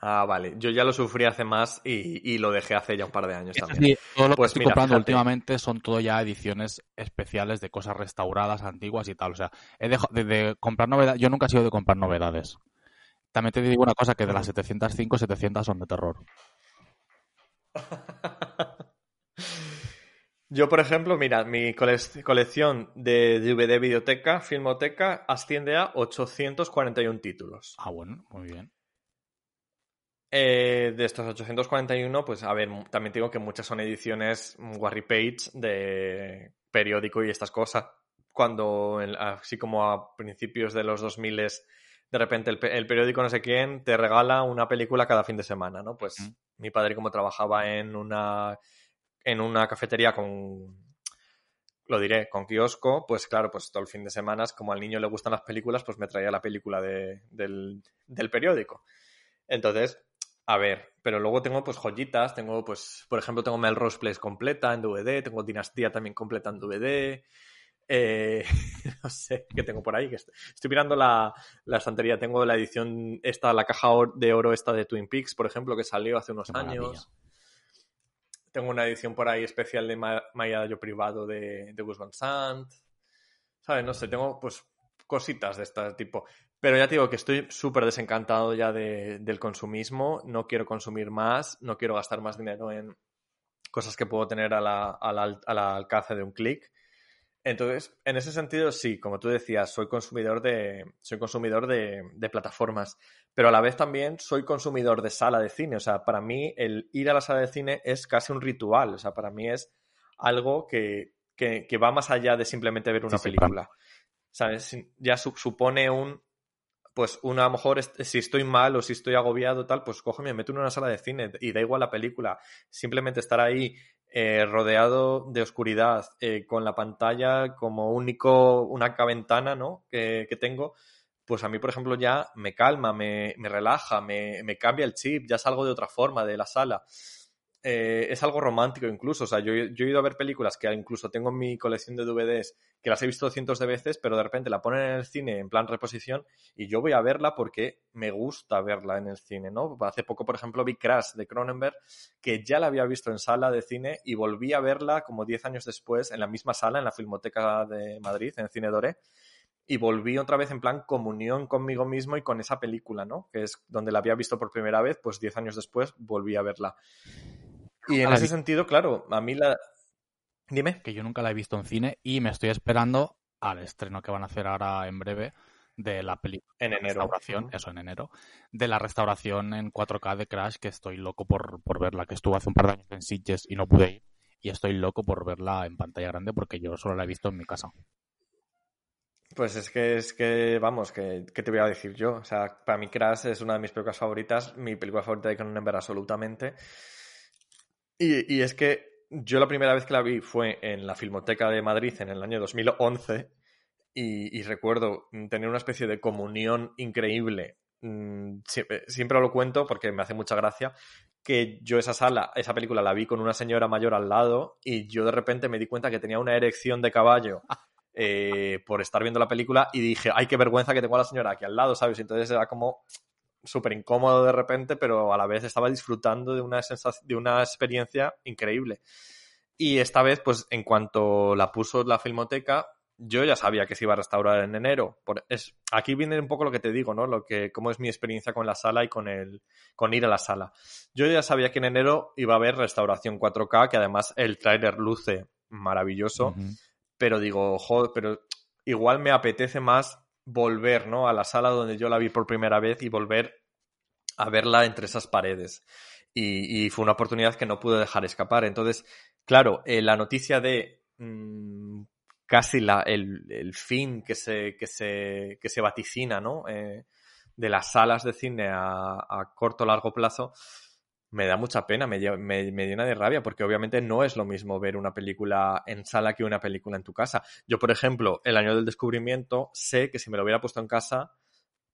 Ah, vale. Yo ya lo sufrí hace más y, y lo dejé hace ya un par de años también. sí, todo lo Pues que estoy mira, comprando fíjate. últimamente son todo ya ediciones especiales de cosas restauradas, antiguas y tal. O sea, he dejado de, de comprar novedades. Yo nunca he sido de comprar novedades. También te digo una cosa, que de las 705, 700 son de terror. [laughs] Yo, por ejemplo, mira, mi cole- colección de DVD videoteca, filmoteca, asciende a 841 títulos. Ah, bueno, muy bien. Eh, de estos 841, pues a ver, también digo que muchas son ediciones Warry Page de periódico y estas cosas. Cuando, así como a principios de los 2000 de repente el, el periódico no sé quién te regala una película cada fin de semana, ¿no? Pues Mm. mi padre como trabajaba en una, en una cafetería con, lo diré, con kiosco, pues claro, pues todo el fin de semana, como al niño le gustan las películas, pues me traía la película de- del, del periódico. Entonces, a ver, pero luego tengo pues joyitas, tengo pues, por ejemplo, tengo Melrose Place completa en DVD, tengo Dinastía también completa en DVD, eh, [laughs] no sé qué tengo por ahí, que estoy mirando la, la estantería, tengo la edición esta, la caja de oro esta de Twin Peaks, por ejemplo, que salió hace unos Qué años. Tengo una edición por ahí especial de Ma- Yo Privado de, de Gus. ¿Sabes? No sé, tengo pues cositas de este tipo. Pero ya te digo que estoy súper desencantado ya de- del consumismo. No quiero consumir más, no quiero gastar más dinero en cosas que puedo tener a la- a la- al alcance de un clic. Entonces, en ese sentido, sí, como tú decías, soy consumidor de, soy consumidor de, de plataformas, pero a la vez también soy consumidor de sala de cine. O sea, para mí el ir a la sala de cine es casi un ritual. O sea, para mí es algo que, que- que va más allá de simplemente ver una Sí, sí, película. ¿Sabes? Ya su- supone un, pues una, a lo mejor si estoy mal o si estoy agobiado tal, pues cojo me meto en una sala de cine y da igual la película. Simplemente estar ahí eh, rodeado de oscuridad, eh, con la pantalla como único, única ventana, ¿no? Que, que tengo, pues a mí, por ejemplo, ya me calma, me, me relaja, me, me cambia el chip, ya salgo de otra forma de la sala. Eh, es algo romántico incluso, o sea, yo, he ido a ver películas que incluso tengo en mi colección de DVDs que las he visto cientos de veces, pero de repente la ponen en el cine en plan reposición y yo voy a verla porque me gusta verla en el cine, ¿no? Hace poco, por ejemplo, vi Crash de Cronenberg, que ya la había visto en sala de cine y volví a verla como 10 años después en la misma sala, en la Filmoteca de Madrid, en el Cine Doré, y volví otra vez en plan comunión conmigo mismo y con esa película, ¿no? Que es donde la había visto por primera vez, pues 10 años después volví a verla. Y en ese vi. sentido, claro, a mí la... Dime. Que yo nunca la he visto en cine y me estoy esperando al estreno que van a hacer ahora en breve de la película. En enero. Restauración, eso en enero. De la restauración en 4K de Crash, que estoy loco por, por verla, que estuvo hace un par de años en Sitges y no pude ir. Y estoy loco por verla en pantalla grande porque yo solo la he visto en mi casa. Pues es que, es que, vamos, que, ¿qué te voy a decir yo? O sea, para mí Crash es una de mis películas favoritas, mi película favorita de Cronenberg absolutamente. Y, es que yo la primera vez que la vi fue en la Filmoteca de Madrid en el año 2011 y, y recuerdo tener una especie de comunión increíble. Mm, Siempre, siempre lo cuento porque me hace mucha gracia que yo esa sala, esa película la vi con una señora mayor al lado y yo de repente me di cuenta que tenía una erección de caballo eh, por estar viendo la película y dije, ay, qué vergüenza que tengo a la señora aquí al lado, ¿sabes? Y entonces era como súper incómodo de repente, pero a la vez estaba disfrutando de una, sensación, de una experiencia increíble. Y esta vez, pues en cuanto la puso la filmoteca, yo ya sabía que se iba a restaurar en enero. Por, es, aquí viene un poco lo que te digo, ¿no? Lo que, cómo es mi experiencia con la sala y con, el, con ir a la sala. Yo ya sabía que en enero iba a haber restauración 4K, que además el tráiler luce maravilloso pero digo, joder, pero igual me apetece más volver, ¿no? A la sala donde yo la vi por primera vez y volver a verla entre esas paredes. Y, y fue una oportunidad que no pude dejar escapar. Entonces, claro, eh, la noticia de mm, casi la, el, el fin que se, que se, que se vaticina, ¿no? Eh, de las salas de cine a, a corto o largo plazo, me da mucha pena, me, me, me llena de rabia, porque obviamente no es lo mismo ver una película en sala que una película en tu casa. Yo, por ejemplo, el año del descubrimiento, sé que si me lo hubiera puesto en casa,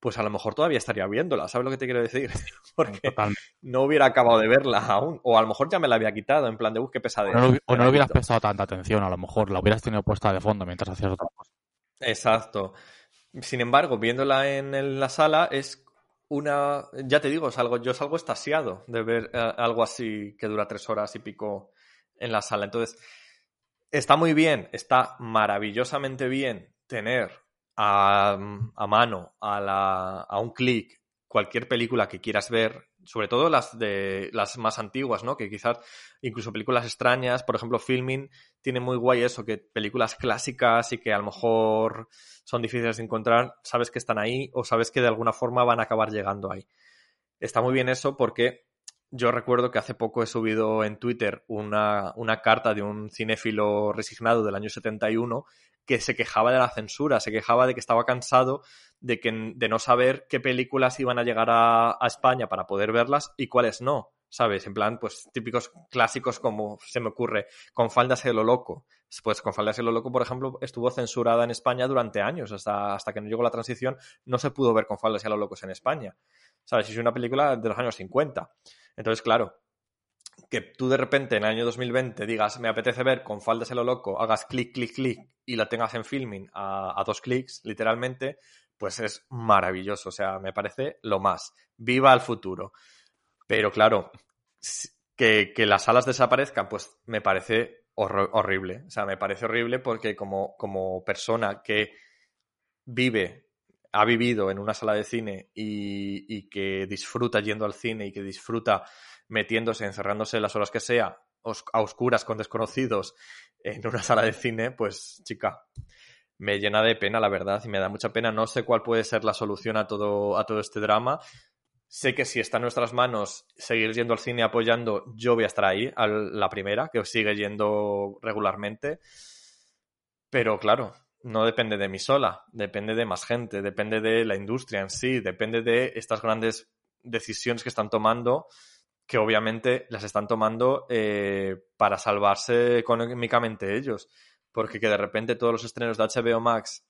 pues a lo mejor todavía estaría viéndola, ¿sabes lo que te quiero decir? [laughs] Porque Totalmente. no hubiera acabado de verla aún, o a lo mejor ya me la había quitado, en plan de, uff, qué O no, lo- o no le hubieras prestado tanta atención, a lo mejor la hubieras tenido puesta de fondo mientras hacías otra cosa. Exacto. Sin embargo, viéndola en, en la sala es una, ya te digo, salgo, yo salgo estasiado de ver eh, algo así que dura tres horas y pico en la sala. Entonces, está muy bien, está maravillosamente bien tener a, a mano, a, la, a un clic, cualquier película que quieras ver sobre todo las de las más antiguas, ¿no? Que quizás incluso películas extrañas, por ejemplo, Filming tiene muy guay eso, que películas clásicas y que a lo mejor son difíciles de encontrar, sabes que están ahí o sabes que de alguna forma van a acabar llegando ahí. Está muy bien eso porque yo recuerdo que hace poco he subido en Twitter una, una carta de un cinéfilo resignado del año 71 que se quejaba de la censura, se quejaba de que estaba cansado de, que, de no saber qué películas iban a llegar a, España para poder verlas y cuáles no. ¿sabes? En plan, pues típicos clásicos como se me ocurre, con faldas lo loco. Pues con faldas de lo loco, por ejemplo, estuvo censurada en España durante años, hasta, hasta que no llegó la transición, no se pudo ver con faldas lo locos en España. ¿Sabes? Es una película de los años 50. Entonces, claro, que tú de repente en el año 2020 digas, me apetece ver con faldas de lo loco, hagas clic, clic, clic y la tengas en filming a, a dos clics, literalmente, pues es maravilloso. O sea, me parece lo más. Viva el futuro. Pero claro, que, que las salas desaparezcan, pues me parece horrible. O sea, me parece horrible porque como, como persona que vive, ha vivido en una sala de cine y, que disfruta yendo al cine y que disfruta metiéndose, encerrándose las horas que sea, os- a oscuras con desconocidos en una sala de cine, pues chica, me llena de pena, la verdad, y me da mucha pena. No sé cuál puede ser la solución a todo, a todo este drama. Sé que si está en nuestras manos seguir yendo al cine apoyando, yo voy a estar ahí, a la primera, que sigue yendo regularmente. Pero claro, no depende de mí sola, depende de más gente, depende de la industria en sí, depende de estas grandes decisiones que están tomando, que obviamente las están tomando eh, para salvarse económicamente ellos. Porque que de repente todos los estrenos de HBO Max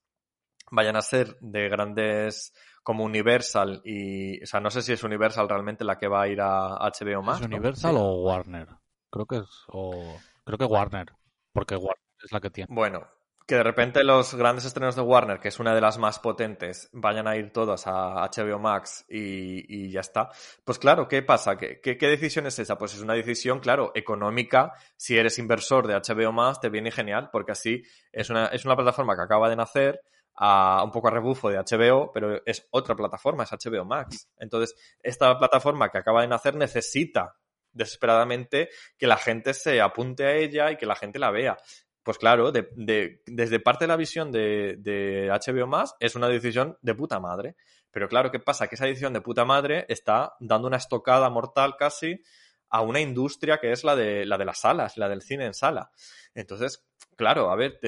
vayan a ser de grandes como Universal y, o sea, no sé si es Universal realmente la que va a ir a HBO Max. ¿Es. Universal o Warner? Creo que es. O... Creo que Warner. Porque Warner es la que tiene. Bueno, que de repente los grandes estrenos de Warner, que es una de las más potentes, vayan a ir todos a HBO Max y, y ya está. Pues claro, ¿qué pasa? ¿Qué, qué, qué decisión es esa? Pues es una decisión, claro, económica. Si eres inversor de HBO Max, te viene genial, porque así es una, es una plataforma que acaba de nacer, a, un poco a rebufo de HBO, pero es otra plataforma, es HBO Max. Entonces, esta plataforma que acaba de nacer necesita desesperadamente que la gente se apunte a ella y que la gente la vea. Pues claro, de, de, desde parte de la visión de, HBO Más es una decisión de puta madre. Pero claro, ¿qué pasa? Que esa decisión de puta madre está dando una estocada mortal casi a una industria que es la de, la de las salas, la del cine en sala. Entonces, claro, a ver,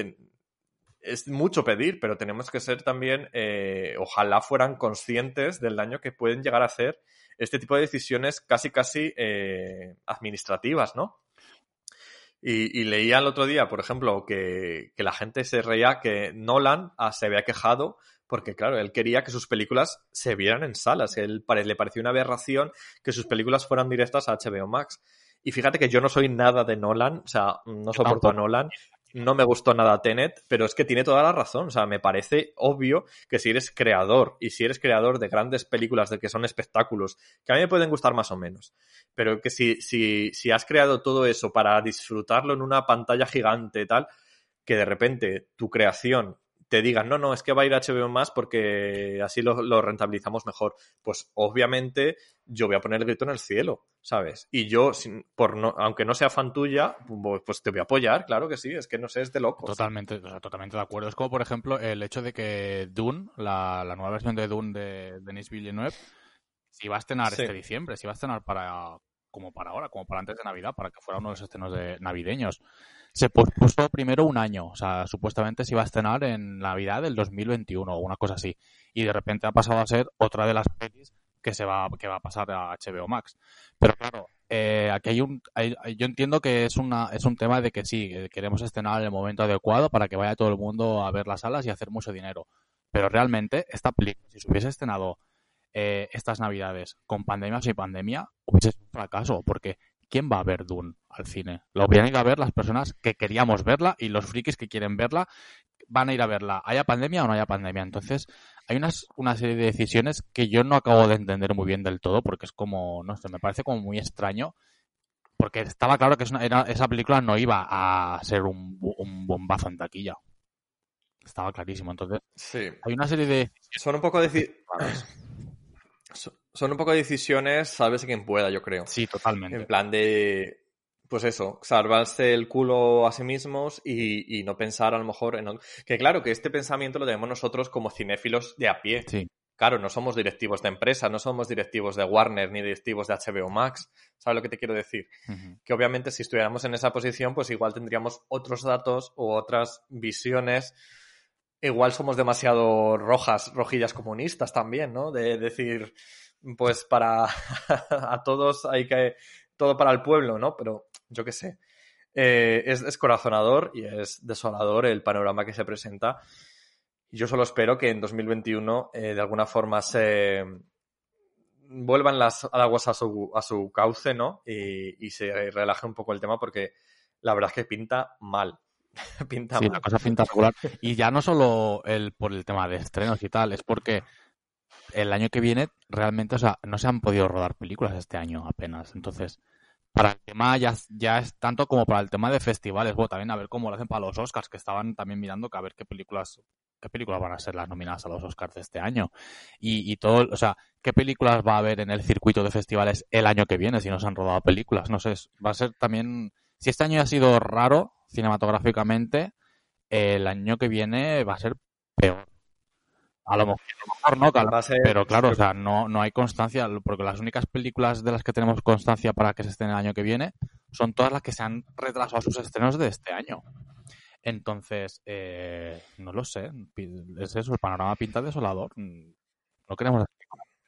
es mucho pedir, pero tenemos que ser también, eh, ojalá fueran conscientes del daño que pueden llegar a hacer este tipo de decisiones casi, casi eh, administrativas, ¿no? Y, y, leía el otro día, por ejemplo, que, que, la gente se reía que Nolan ah, se había quejado porque, claro, él quería que sus películas se vieran en salas. Él le pareció una aberración que sus películas fueran directas a HBO Max. Y fíjate que yo no soy nada de Nolan, o sea, no soporto a Nolan, no me gustó nada Tenet, pero es que tiene toda la razón. O sea, me parece obvio que si eres creador y si eres creador de grandes películas de que son espectáculos, que a mí me pueden gustar más o menos, pero que si, si, si has creado todo eso para disfrutarlo en una pantalla gigante y tal, que de repente tu creación te digan, no, no, es que va a ir a HBO más porque así lo, lo, rentabilizamos mejor. Pues obviamente yo voy a poner el grito en el cielo, ¿sabes? Y yo, sin, por no, aunque no sea fan tuya, pues te voy a apoyar, claro que sí, es que no sé, es de locos. Totalmente, totalmente de acuerdo. Es como, por ejemplo, el hecho de que Dune, la, la nueva versión de Dune de Denis Villeneuve, si va a estrenar sí. este diciembre, si va a estrenar para como para ahora, como para antes de Navidad, para que fuera uno de los estrenos de navideños. Se pospuso primero un año, o sea, supuestamente se iba a estrenar en Navidad del 2021 o una cosa así. Y de repente ha pasado a ser otra de las pelis que se va, que va a pasar a HBO Max. Pero claro, eh, aquí hay un, hay, yo entiendo que es una, es un tema de que sí, queremos estrenar en el momento adecuado para que vaya todo el mundo a ver las salas y hacer mucho dinero. Pero realmente, esta película, si se hubiese estrenado eh, estas navidades con pandemia o sin pandemia, hubiese sido un fracaso, porque ¿quién va a ver Dune al cine? Lo van a ir a ver las personas que queríamos verla y los frikis que quieren verla van a ir a verla, haya pandemia o no haya pandemia. Entonces, hay unas, una serie de decisiones que yo no acabo de entender muy bien del todo, porque es como, no sé, me parece como muy extraño, porque estaba claro que es una, era, esa película no iba a ser un, un bombazo en taquilla. Estaba clarísimo. Entonces, sí. hay una serie de... Son un poco de... [clears throat] Son un poco de decisiones, sabes quien pueda, yo creo. Sí, totalmente. En plan de, pues eso, salvarse el culo a sí mismos y, y no pensar a lo mejor en... Que claro, que este pensamiento lo tenemos nosotros como cinéfilos de a pie. Sí. Claro, no somos directivos de empresa, no somos directivos de Warner ni directivos de HBO Max. ¿Sabes lo que te quiero decir? Que obviamente si estuviéramos en esa posición, pues igual tendríamos otros datos u otras visiones. Igual somos demasiado rojas, rojillas comunistas también, ¿no? De decir, pues para [laughs] a todos hay que todo para el pueblo, ¿no? Pero yo qué sé. Eh, es descorazonador y es desolador el panorama que se presenta. Yo solo espero que en 2021 eh, de alguna forma se vuelvan las aguas a su, a su cauce, ¿no? Y, y se relaje un poco el tema porque la verdad es que pinta mal. [laughs] pinta Sí, mal. la cosa pinta regular. Y ya no solo el, por el tema de estrenos y tal, es porque el año que viene realmente, o sea, no se han podido rodar películas este año apenas. Entonces, para el tema ya, ya es tanto como para el tema de festivales, bueno, también a ver cómo lo hacen para los Oscars, que estaban también mirando que a ver qué películas qué películas van a ser las nominadas a los Oscars de este año. Y, y todo, o sea, qué películas va a haber en el circuito de festivales el año que viene si no se han rodado películas. No sé, va a ser también, si este año ha sido raro cinematográficamente, el año que viene va a ser peor. A lo mejor, a lo mejor no, a ser- pero claro, o sea, no, no hay constancia, porque las únicas películas de las que tenemos constancia para que se estén el año que viene son todas las que se han retrasado sus estrenos de este año. Entonces, eh, no lo sé, es eso, el panorama pinta desolador. No queremos...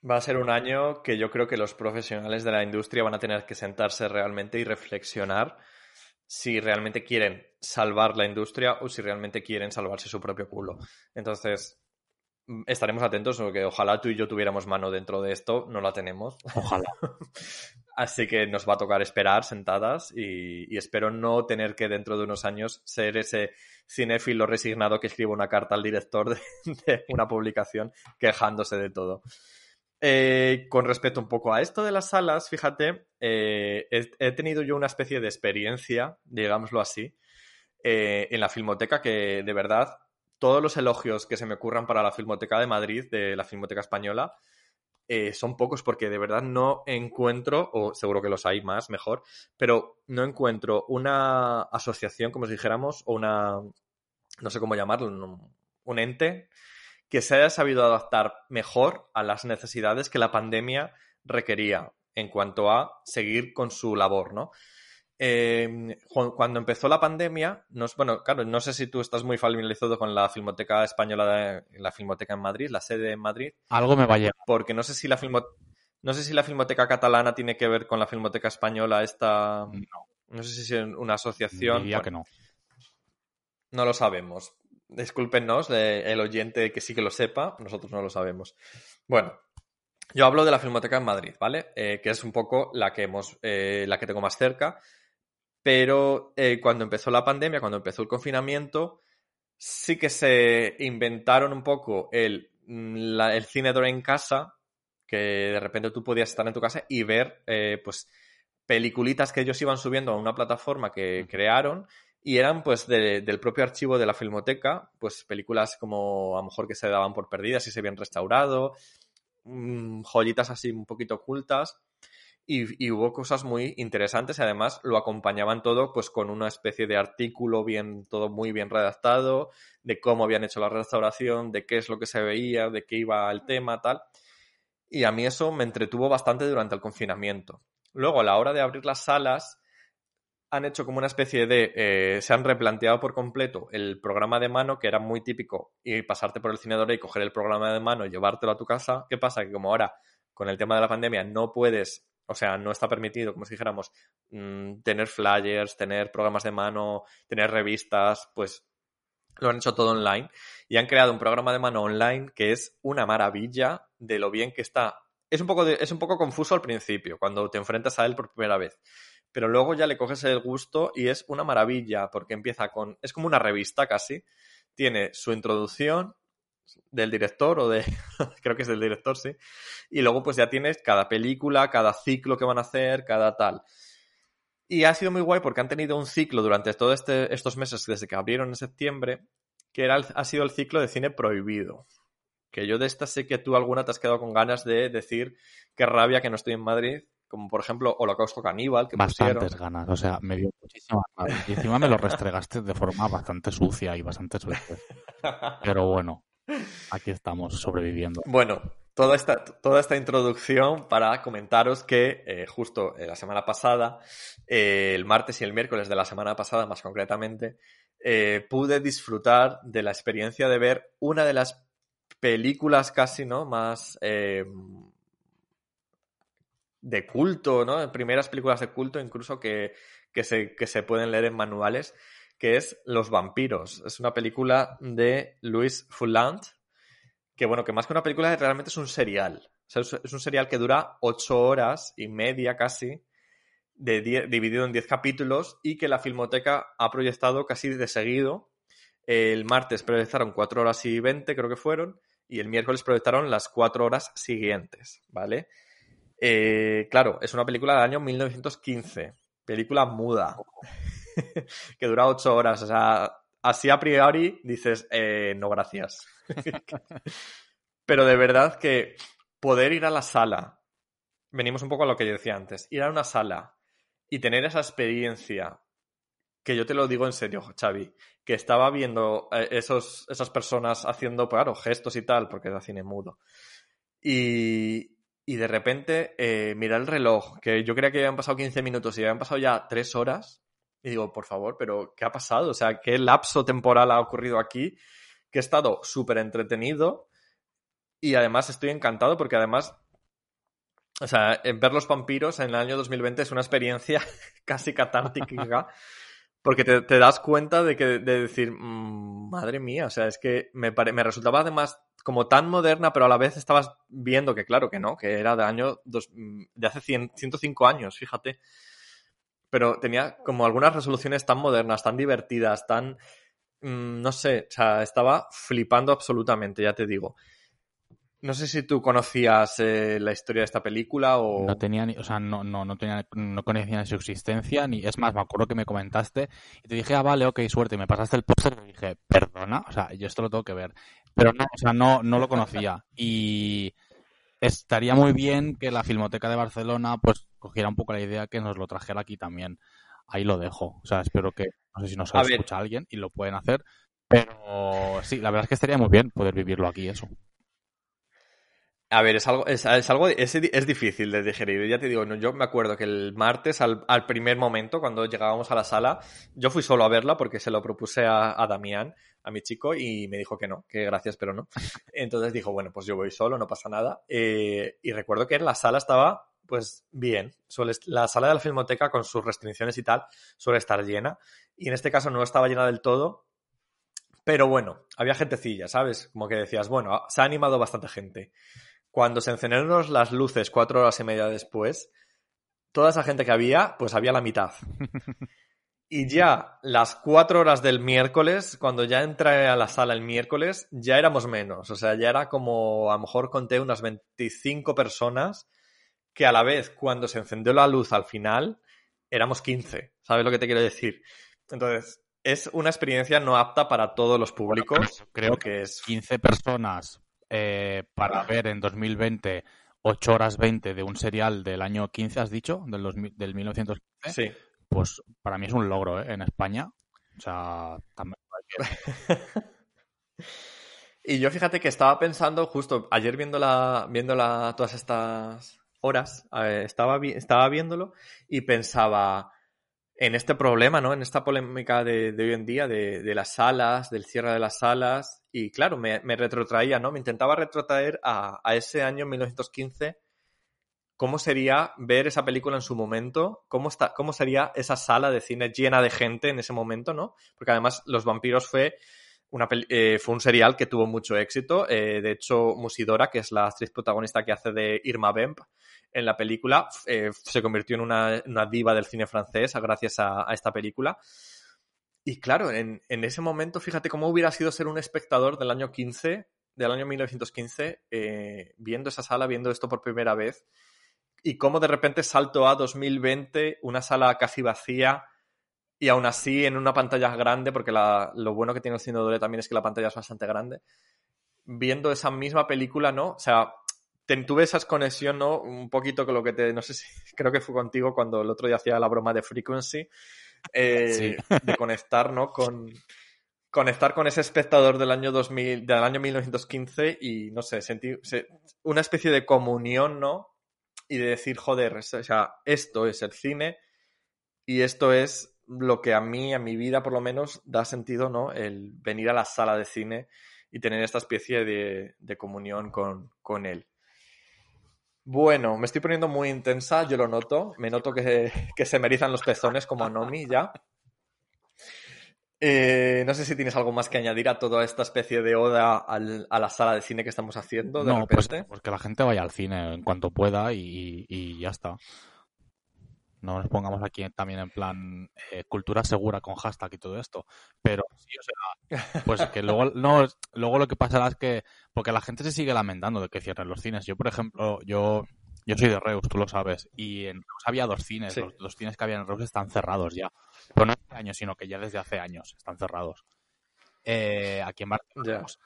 Va a ser un año que yo creo que los profesionales de la industria van a tener que sentarse realmente y reflexionar si realmente quieren salvar la industria o si realmente quieren salvarse su propio culo. Entonces, estaremos atentos porque ojalá tú y yo tuviéramos mano dentro de esto, no la tenemos. Ojalá. [laughs] Así que nos va a tocar esperar sentadas y, y espero no tener que dentro de unos años ser ese cinéfilo resignado que escribe una carta al director de, de una publicación quejándose de todo. Eh, con respecto un poco a esto de las salas, fíjate, eh, he, he tenido yo una especie de experiencia, digámoslo así, eh, en la Filmoteca que de verdad todos los elogios que se me ocurran para la Filmoteca de Madrid, de la Filmoteca Española, eh, son pocos porque de verdad no encuentro, o seguro que los hay más, mejor, pero no encuentro una asociación, como si dijéramos, o una, no sé cómo llamarlo, un, un ente que se haya sabido adaptar mejor a las necesidades que la pandemia requería en cuanto a seguir con su labor, ¿no? Eh, cu- cuando empezó la pandemia, nos, bueno, claro, no sé si tú estás muy familiarizado con la Filmoteca Española, de- la Filmoteca en Madrid, la sede en Madrid, Algo me va a llegar. porque no sé si la filmo- no sé si la Filmoteca Catalana tiene que ver con la Filmoteca Española, esta, No, no sé si es una asociación. diría Bueno, que no. no lo sabemos. Discúlpenos, eh, el oyente que sí que lo sepa, nosotros no lo sabemos. Bueno, yo hablo de la Filmoteca en Madrid, ¿vale? Eh, que es un poco la que hemos, eh, la que tengo más cerca. Pero eh, cuando empezó la pandemia, cuando empezó el confinamiento, sí que se inventaron un poco el, mm, la- el cine de en casa, que de repente tú podías estar en tu casa y ver, eh, pues, peliculitas que ellos iban subiendo a una plataforma que crearon y eran pues de- del propio archivo de la filmoteca, pues películas como a lo mejor que se daban por perdidas y se habían restaurado, mm, joyitas así un poquito ocultas y, hubo cosas muy interesantes y además lo acompañaban todo pues con una especie de artículo bien, todo muy bien redactado, de cómo habían hecho la restauración, de qué es lo que se veía, de qué iba el tema, tal. Y a mí eso me entretuvo bastante durante el confinamiento. Luego, a la hora de abrir las salas, han hecho como una especie de... eh, se han replanteado por completo el programa de mano, que era muy típico, y pasarte por el cinedor y coger el programa de mano y llevártelo a tu casa. ¿Qué pasa? Que como ahora, con el tema de la pandemia, no puedes, o sea, no está permitido, como si dijéramos, mm, tener flyers, tener programas de mano, tener revistas, pues lo han hecho todo online y han creado un programa de mano online que es una maravilla de lo bien que está. Es un poco, de- es un poco confuso al principio, cuando te enfrentas a él por primera vez. Pero luego ya le coges el gusto y es una maravilla, porque empieza con. Es como una revista casi. Tiene su introducción del director, o de. [laughs] creo que es del director, sí. Y luego, pues ya tienes cada película, cada ciclo que van a hacer, cada tal. Y ha sido muy guay porque han tenido un ciclo durante todos este, estos meses, desde que abrieron en septiembre, que era el- ha sido el ciclo de cine prohibido. Que yo de esta sé que tú alguna te has quedado con ganas de decir qué rabia que no estoy en Madrid, como por ejemplo Holocausto Caníbal, que Bastantes pusieron. ganas, o sea, me dio muchísimas ganas. Y encima me lo restregaste de forma bastante sucia y bastante veces. [laughs] Pero bueno, aquí estamos sobreviviendo. Bueno, toda esta, toda esta introducción para comentaros que eh, justo eh, la semana pasada, eh, el martes y el miércoles de la semana pasada más concretamente, pude disfrutar de la experiencia de ver una de las películas casi, ¿no? Más de culto, ¿no? Primeras películas de culto incluso que, que, se, que se pueden leer en manuales, que es Los vampiros. Es una película de Louis Fullant, que bueno, que más que una película realmente es un serial. Es, un serial que dura ocho horas y media casi, de dividido en diez capítulos y que la Filmoteca ha proyectado casi de seguido. El martes proyectaron cuatro horas y veinte, creo que fueron, y el miércoles proyectaron las cuatro horas siguientes, ¿vale? Eh, claro, es una película del año 1915, película muda, [laughs] que dura ocho horas. O sea, así a priori dices, eh, no, gracias. [laughs] Pero de verdad que poder ir a la sala, venimos un poco a lo que yo decía antes, ir a una sala y tener esa experiencia, que yo te lo digo en serio, Xavi, que estaba viendo eh, esos, esas personas haciendo, pues, claro, gestos y tal, porque era cine mudo. Y, y de repente eh, mirar el reloj, que yo creía que habían pasado 15 minutos y habían pasado ya 3 horas, y digo, por favor, pero ¿qué ha pasado? O sea, ¿qué lapso temporal ha ocurrido aquí? Que he estado súper entretenido y además estoy encantado porque además, o sea, en ver los vampiros en el año 2020 es una experiencia [laughs] casi catártica porque te, te das cuenta de que de decir, "Mm, madre mía, o sea, es que me, pare- me resultaba además como tan moderna, pero a la vez estabas viendo que claro que no, que era de año dos- de hace 100 105 años, fíjate. Pero tenía como algunas resoluciones tan modernas, tan divertidas, tan mm, no sé, o sea, estaba flipando absolutamente, ya te digo. No sé si tú conocías eh, la historia de esta película o... No tenía ni, o sea, no, no, no tenía, no conocía su existencia, ni, es más, me acuerdo que me comentaste y te dije, ah, vale, ok, suerte, y me pasaste el póster y dije, perdona, o sea, yo esto lo tengo que ver. Pero no, o sea, no, no lo conocía. Y estaría muy bien que la Filmoteca de Barcelona, pues, cogiera un poco la idea que nos lo trajera aquí también. Ahí lo dejo. O sea, espero que, no sé si nos A ver. escucha alguien y lo pueden hacer. Pero sí, la verdad es que estaría muy bien poder vivirlo aquí, eso. A ver, es algo, es, es algo, es, es difícil de digerir. Ya te digo, no, yo me acuerdo que el martes, al, al primer momento, cuando llegábamos a la sala, yo fui solo a verla porque se lo propuse a, a Damián, a mi chico, y me dijo que no, que gracias, pero no. [laughs] Entonces dijo, bueno, pues yo voy solo, no pasa nada. Eh, y recuerdo que la sala estaba, pues, bien. Suele, la sala de la filmoteca, con sus restricciones y tal, suele estar llena. Y en este caso no estaba llena del todo. Pero bueno, había gentecilla, ¿sabes? Como que decías, bueno, se ha animado bastante gente. Cuando se encendieron las luces cuatro horas y media después, toda esa gente que había, pues había la mitad. [laughs] Y ya las cuatro horas del miércoles, cuando ya entré a la sala el miércoles, ya éramos menos. O sea, ya era como, a lo mejor conté unas 25 personas que a la vez, cuando se encendió la luz al final, éramos 15. ¿Sabes lo que te quiero decir? Entonces, es una experiencia no apta para todos los públicos. creo que es 15 personas eh, para ver en 2020 8 horas 20 de un serial del año 15, has dicho, del, 2000 del 1915, Sí. Pues para mí es un logro ¿eh? en España. O sea, también [laughs] Y yo fíjate que estaba pensando justo ayer viéndola, viéndola todas estas horas, eh, estaba, estaba viéndolo y pensaba en este problema, ¿no? En esta polémica de, hoy en día, de, las salas, del cierre de las salas. Y claro, me, retrotraía, ¿no? Me intentaba retrotraer a, a ese año 1915. ¿Cómo sería ver esa película en su momento? ¿Cómo, está, ¿Cómo sería esa sala de cine llena de gente en ese momento, no? Porque además Los Vampiros fue una eh, fue un serial que tuvo mucho éxito. Eh, de hecho, Musidora, que es la actriz protagonista que hace de Irma Bemp en la película, eh, se convirtió en una, una diva del cine francés gracias a, a esta película. Y claro, en, en, ese momento, fíjate cómo hubiera sido ser un espectador del año 15, del año 1915, eh, viendo esa sala, viendo esto por primera vez. Y cómo de repente salto a 2020, una sala casi vacía, y aún así en una pantalla grande, porque la, lo bueno que tiene el cine doble también es que la pantalla es bastante grande, viendo esa misma película, ¿no? O sea, ten- tuve esa conexión, ¿no? Un poquito con lo que te, no sé si, [laughs] creo que fue contigo cuando el otro día hacía la broma de Frequency, eh, Sí. [laughs] de conectar, ¿no? Con, conectar con ese espectador del año 2000, del año 1915 y, no sé, sentí se- una especie de comunión, ¿no? Y de decir, joder, o sea, esto es el cine y esto es lo que a mí, a mi vida por lo menos, da sentido, ¿no? El venir a la sala de cine y tener esta especie de, de comunión con, con él. Bueno, me estoy poniendo muy intensa, yo lo noto. Me noto que, que se me erizan los pezones como a Nomi ya. Eh, no sé si tienes algo más que añadir a toda esta especie de oda al- a la sala de cine que estamos haciendo de No, pues, repente. pues que la gente vaya al cine en cuanto pueda y, y ya está. No nos pongamos aquí también en plan eh, cultura segura con hashtag y todo esto. Pero sí, o sea, [laughs] pues que luego, no, luego lo que pasará es que, porque la gente se sigue lamentando de que cierren los cines. Yo, por ejemplo, yo, yo soy de Reus, tú lo sabes, y en Reus había dos cines. Sí. Los cines que había en Reus están cerrados ya. Pero no hace años, sino que ya desde hace años están cerrados. Eh, aquí en Barcelona Ya. pues,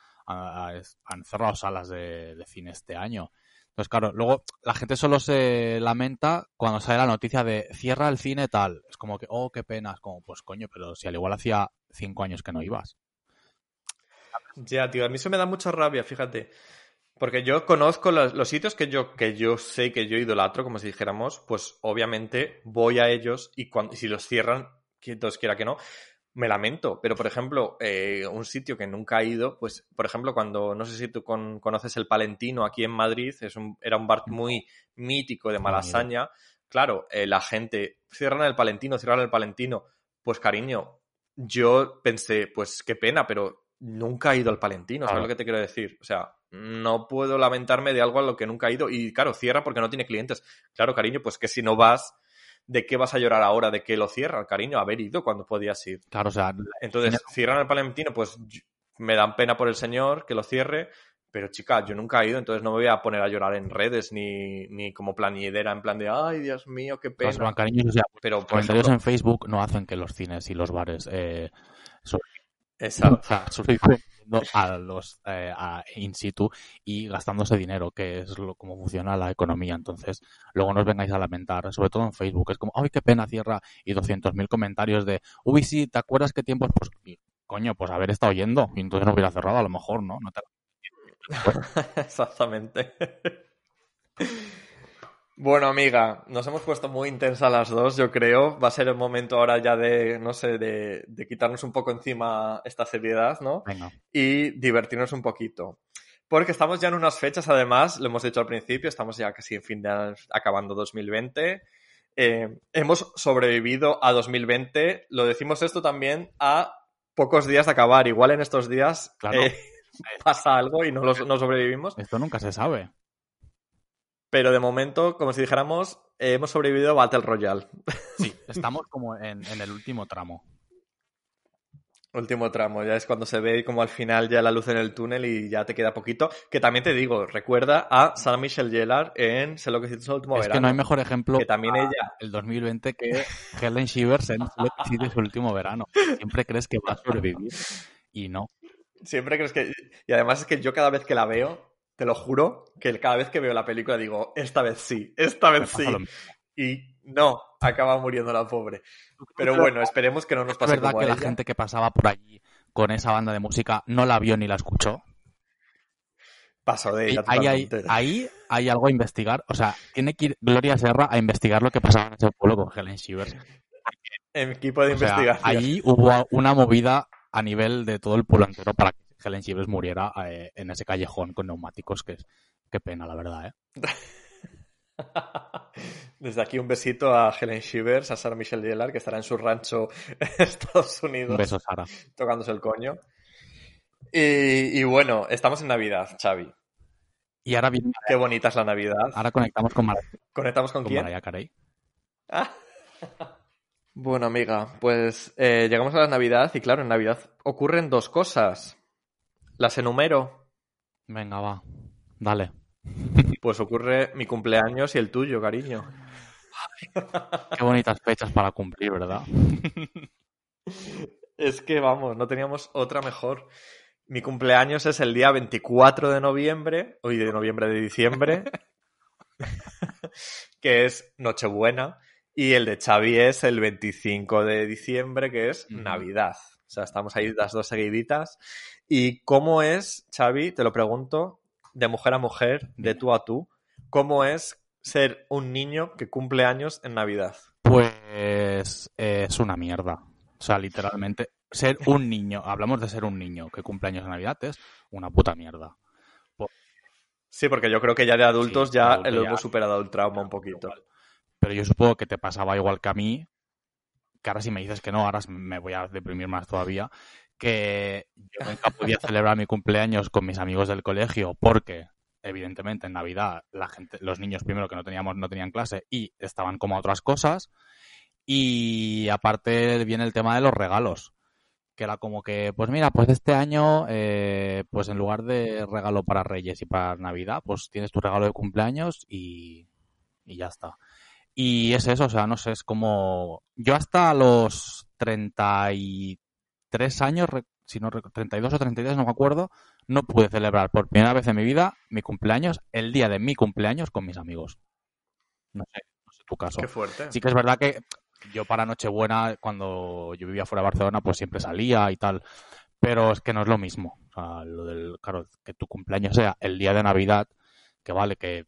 han cerrado salas de, de cine este año. Entonces, claro, luego la gente solo se lamenta cuando sale la noticia de cierra el cine tal. Es como que, oh, qué pena. Es como, pues coño, pero si al igual hacía cinco años que no ibas. Ya, tío, a mí eso me da mucha rabia, fíjate. Porque yo conozco los, los sitios que yo, que yo sé que yo idolatro, como si dijéramos, pues obviamente voy a ellos y, cuando, si los cierran, que Dios quiera que no, me lamento. Pero, por ejemplo, eh, un sitio que nunca he ido, pues, por ejemplo, cuando, no sé si tú con- conoces el Palentino aquí en Madrid, es un, era un bar muy mítico de. Malasaña. Claro, eh, la gente, cierran el Palentino, cierran el Palentino. Pues, cariño, yo pensé, pues qué pena, pero nunca he ido al Palentino, ¿sabes Claro. lo que te quiero decir? O sea, no puedo lamentarme de algo a lo que nunca he ido. Y claro, cierra porque no tiene clientes. Claro, cariño, pues que si no vas, ¿de qué vas a llorar ahora? ¿De qué lo cierran, cariño? Haber ido cuando podías ir. Claro, o sea, Entonces, cierran el Palentino, pues me dan pena por el señor que lo cierre. Pero chica, yo nunca he ido, entonces no me voy a poner a llorar en redes ni, ni como plañidera en plan de, ay, Dios mío, qué pena. o sea, Pero, por comentarios ejemplo, en Facebook no hacen que los cines y los bares eh, exacto. o sea, a los eh, a in situ y gastándose dinero, que es lo, como funciona la economía. Entonces, luego no os vengáis a lamentar, sobre todo en Facebook. Es como, ay, qué pena cierra, y 200.000 comentarios de, uy, sí, ¿te acuerdas qué tiempos? Pues, coño, pues haber estado yendo, y entonces no hubiera cerrado, a lo mejor, ¿no? no te- [laughs] Exactamente. Bueno, amiga, nos hemos puesto muy intensas las dos, yo creo. Va a ser el momento ahora ya de, no sé, de, de quitarnos un poco encima esta seriedad, ¿no? Venga, Y divertirnos un poquito. Porque estamos ya en unas fechas, además, lo hemos dicho al principio, estamos ya casi en fin de año, acabando 2020. Eh, hemos sobrevivido a 2020. Lo decimos esto también a pocos días de acabar. Igual en estos días Claro. eh, [laughs] pasa algo y no, los- no sobrevivimos. esto nunca se sabe. Pero de momento, como si dijéramos, eh, hemos sobrevivido a Battle Royale. [laughs] Sí, estamos como en, en el último tramo. Último tramo, ya es cuando se ve como al final ya la luz en el túnel y ya te queda poquito. Que también te digo, recuerda a Sarah Michelle Gellar en Sé lo que hiciste el último Es que verano. no hay mejor ejemplo Que también ella, el 2020 que Helen Shivers en Sé lo que hiciste su último verano. Siempre crees que va a sobrevivir y no. siempre crees que... Y además es que yo cada vez que la veo, te lo juro, que cada vez que veo la película digo, esta vez sí, esta vez sí. Y no, acaba muriendo la pobre. Pero bueno, esperemos que no nos Es pase verdad como que a la gente que pasaba por allí con esa banda de música no la vio ni la escuchó. Pasó de ella ahí, totalmente. ahí hay algo a investigar. O sea, tiene que ir Gloria Serra a investigar lo que pasaba en ese pueblo con Helen Shivers. En equipo de O sea, investigación. allí hubo una movida a nivel de todo el pueblo entero para que Helen Shivers muriera eh, en ese callejón con neumáticos, que es qué pena, la verdad, ¿eh? [laughs] Desde aquí un besito a Helen Shivers, a Sarah Michelle Gellar, que estará en su rancho en [laughs] Estados Unidos Un beso, Sara. tocándose el coño. Y, y bueno, estamos en Navidad, Xavi. Y ahora, viene- Qué bonita es la Navidad. ahora conectamos con, Mar ¿Conectamos con con quién? Mariah Carey. Ah. Bueno, amiga, pues eh, llegamos a la Navidad y claro, en Navidad ocurren dos cosas. Las enumero. Venga, va. Dale. Pues ocurre mi cumpleaños y el tuyo, cariño. Qué bonitas fechas para cumplir, ¿verdad? Es que vamos, no teníamos otra mejor. Mi cumpleaños es el día 24 de noviembre, hoy de noviembre de diciembre, [laughs] que es Nochebuena, y el de Xavi es el 25 de diciembre, que es. Navidad. O sea, estamos ahí las dos seguiditas. ¿Y cómo es, Xavi, te lo pregunto, de mujer a mujer, de tú a tú, cómo es ser un niño que cumple años en Navidad? Pues eh, es una mierda. O sea, literalmente, ser un niño, hablamos de ser un niño que cumple años en Navidad, es una puta mierda. Sí, porque yo creo que ya de adultos Sí, ya adulto lo ya- hemos superado el trauma un poquito. Pero yo supongo que te pasaba igual que a mí, que ahora si me dices que no, ahora me voy a deprimir más todavía, que [laughs] yo nunca podía celebrar mi cumpleaños con mis amigos del colegio porque evidentemente en Navidad la gente, los niños primero que no teníamos no tenían clase y estaban como a otras cosas. Y aparte viene el tema de los regalos que era como que pues mira pues este año eh, pues en lugar de regalo para Reyes y para Navidad pues tienes tu regalo de cumpleaños y, y ya está. Y es eso, o sea, no sé, es como... Yo hasta los 33 años, si no, rec- 32 o 33, no me acuerdo, no pude celebrar por primera vez en mi vida mi cumpleaños, el día de mi cumpleaños con mis amigos. No sé, no sé tu caso. Qué fuerte. Sí que es verdad que yo para Nochebuena, cuando yo vivía fuera de Barcelona, pues siempre salía y tal. Pero es que no es lo mismo. O sea, lo del, claro, que tu cumpleaños sea el día de Navidad, que vale, que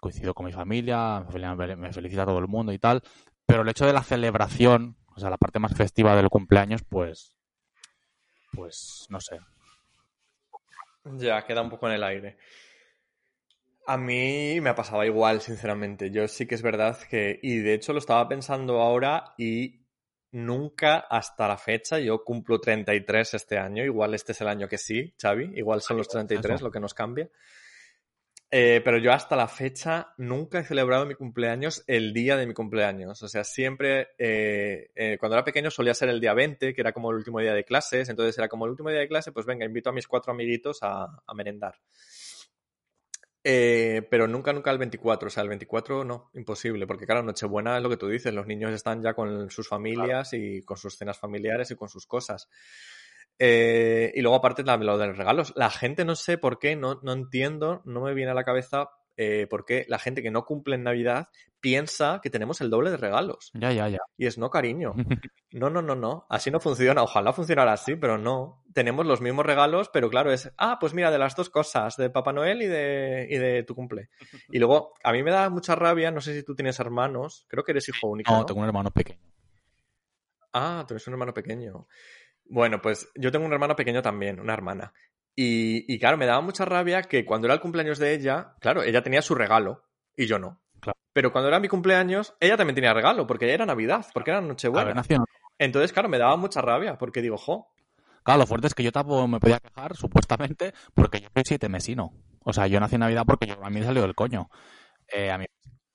coincido con mi familia, mi familia me me felicita todo el mundo y tal. Pero el hecho de la celebración, o sea, la parte más festiva del cumpleaños, pues, pues, no sé. Ya, queda un poco en el aire. A mí me pasaba igual, sinceramente. Yo sí que es verdad que, y de hecho lo estaba pensando ahora y nunca hasta la fecha, yo cumplo 33 este año, igual este es el año que sí, Xavi, igual son los 33 Eso. lo que nos cambia. Eh, pero yo hasta la fecha nunca he celebrado mi cumpleaños el día de mi cumpleaños. O sea, siempre, eh, eh, cuando era pequeño solía ser el día 20, que era como el último día de clases. Entonces era como el último día de clase, pues venga, invito a mis cuatro amiguitos a, a merendar. Pero nunca, nunca el 24. O sea, el 24 no, imposible. Porque claro, Nochebuena es lo que tú dices. Los niños están ya con sus familias y con sus cenas familiares y con sus cosas. Eh, y luego aparte lo de los regalos. La gente no sé por qué, no, no entiendo, no me viene a la cabeza eh, por qué la gente que no cumple en Navidad piensa que tenemos el doble de regalos. Ya, ya, ya. Y es no, cariño. [laughs] No, no, no, no. Así no funciona. Ojalá funcionara así, pero no. Tenemos los mismos regalos, pero claro, es, ah, pues mira, de las dos cosas, de Papá Noel y de, y de tu cumple. [laughs] Y luego, a mí me da mucha rabia, no sé si tú tienes hermanos, creo que eres hijo único. No, ¿no? tengo un hermano pequeño. Ah, tú eres un hermano pequeño. Bueno, pues yo tengo un hermano pequeño también, una hermana. Y, y claro, me daba mucha rabia que cuando era el cumpleaños de ella, claro, ella tenía su regalo y yo no. Claro. Pero cuando era mi cumpleaños, ella también tenía regalo, porque era Navidad, porque era Nochebuena. Entonces, claro, me daba mucha rabia, porque digo, jo, Claro, lo fuerte es que yo tampoco me podía quejar, supuestamente, porque yo soy siete mesino. O sea, yo nací en Navidad porque yo, a mí me salió del coño. Eh, a, mí,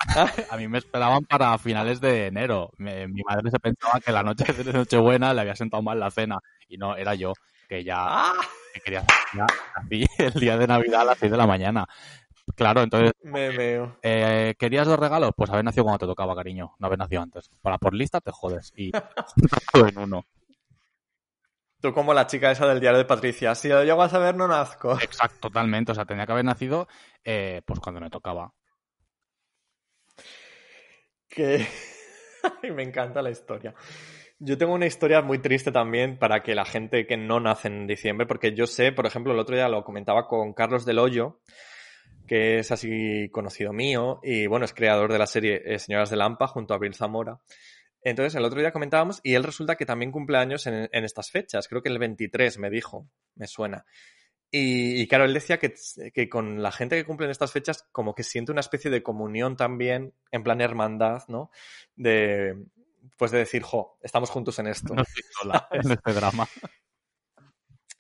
[laughs] a mí me esperaban para finales de enero. Me- mi madre se pensaba que la noche de Nochebuena le había sentado mal la cena. Y no, era yo, que ya ¡ah! que quería nací [laughs] el día de Navidad a las 6 de la mañana. Claro, entonces, Me veo. eh, ¿querías los regalos? Pues haber nacido cuando te tocaba, cariño. No haber nacido antes. Para por lista te jodes. Y [laughs] todo en uno. Tú como la chica esa del diario de Patricia, si lo llego a saber no nazco. Exacto, totalmente. O sea, tenía que haber nacido eh, pues cuando me tocaba. Que [laughs] me encanta la historia. Yo tengo una historia muy triste también para que la gente que no nace en diciembre, porque yo sé, por ejemplo, el otro día lo comentaba con Carlos Del Hoyo, que es así conocido mío, y bueno, es creador de la serie eh, Señoras de Lampa junto a Bill Zamora. Entonces, el otro día comentábamos y él resulta que también cumple años en, en estas fechas, creo que el 23 me dijo, me suena. Y, y claro, él decía que, que con la gente que cumple en estas fechas como que siente una especie de comunión también, en plan hermandad, ¿no? De, pues de decir, jo, estamos juntos en esto. No estoy sola [laughs] en este drama.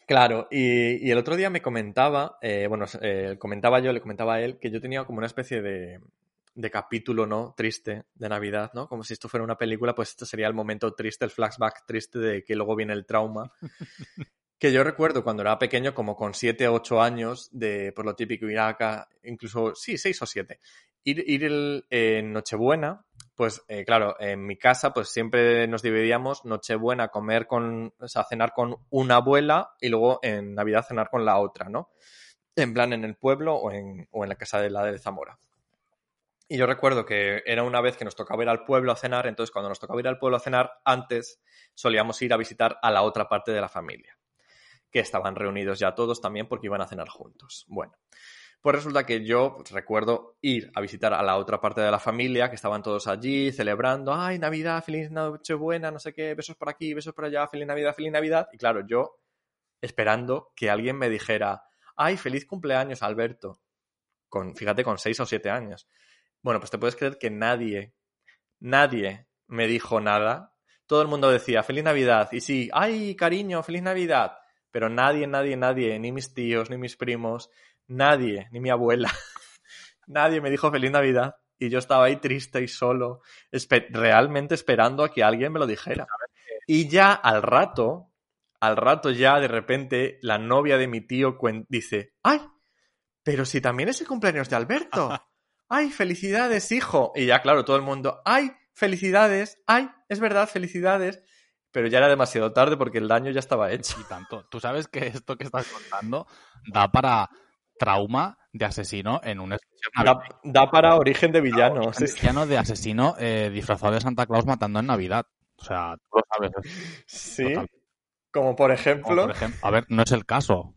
Claro, y, y el otro día me comentaba, eh, bueno, eh, comentaba yo, le comentaba a él, que yo tenía como una especie de, de capítulo, ¿no? Triste de Navidad, ¿no? Como si esto fuera una película, pues esto sería el momento triste, el flashback triste de que luego viene el trauma. [laughs] que yo recuerdo cuando era pequeño, como con 7 o 8 años, de por lo típico ir acá, incluso, sí, 6 o 7, ir, ir en Nochebuena, pues eh, claro, en mi casa pues siempre nos dividíamos Nochebuena comer con, o sea, cenar con una abuela y luego en Navidad cenar con la otra, ¿no? En plan en el pueblo o en, o en la casa de la de Zamora. Y yo recuerdo que era una vez que nos tocaba ir al pueblo a cenar, entonces cuando nos tocaba ir al pueblo a cenar, antes solíamos ir a visitar a la otra parte de la familia, que estaban reunidos ya todos también porque iban a cenar juntos. Bueno, pues resulta que yo pues, recuerdo ir a visitar a la otra parte de la familia, que estaban todos allí celebrando, ay, Navidad, feliz Nochebuena, no sé qué, besos por aquí, besos por allá, feliz Navidad, feliz Navidad. Y claro, yo esperando que alguien me dijera, ay, feliz cumpleaños, Alberto. Con, fíjate, con seis o siete años. Bueno, pues te puedes creer que nadie, nadie me dijo nada. Todo el mundo decía, feliz Navidad. Y sí, ay, cariño, feliz Navidad. Pero nadie, nadie, nadie, ni mis tíos, ni mis primos, nadie, ni mi abuela, [laughs] nadie me dijo feliz Navidad. Y yo estaba ahí triste y solo, realmente esperando a que alguien me lo dijera. Y ya al rato, al rato ya de repente, la novia de mi tío dice, ¡ay! Pero si también es el cumpleaños de Alberto. [laughs] ¡Ay, felicidades, hijo! Y ya, claro, todo el mundo, ¡ay, felicidades! ¡Ay, es verdad, felicidades! Pero ya era demasiado tarde porque el daño ya estaba hecho. Y tanto. Tú sabes que esto que estás contando da para trauma de asesino en un Da, da para origen de villano. sí, sí. Villano de asesino eh, disfrazado de Santa Claus matando en Navidad. O sea, tú lo sabes. Sí, Total. como por Como ejemplo, por ejem- a ver, no es el caso.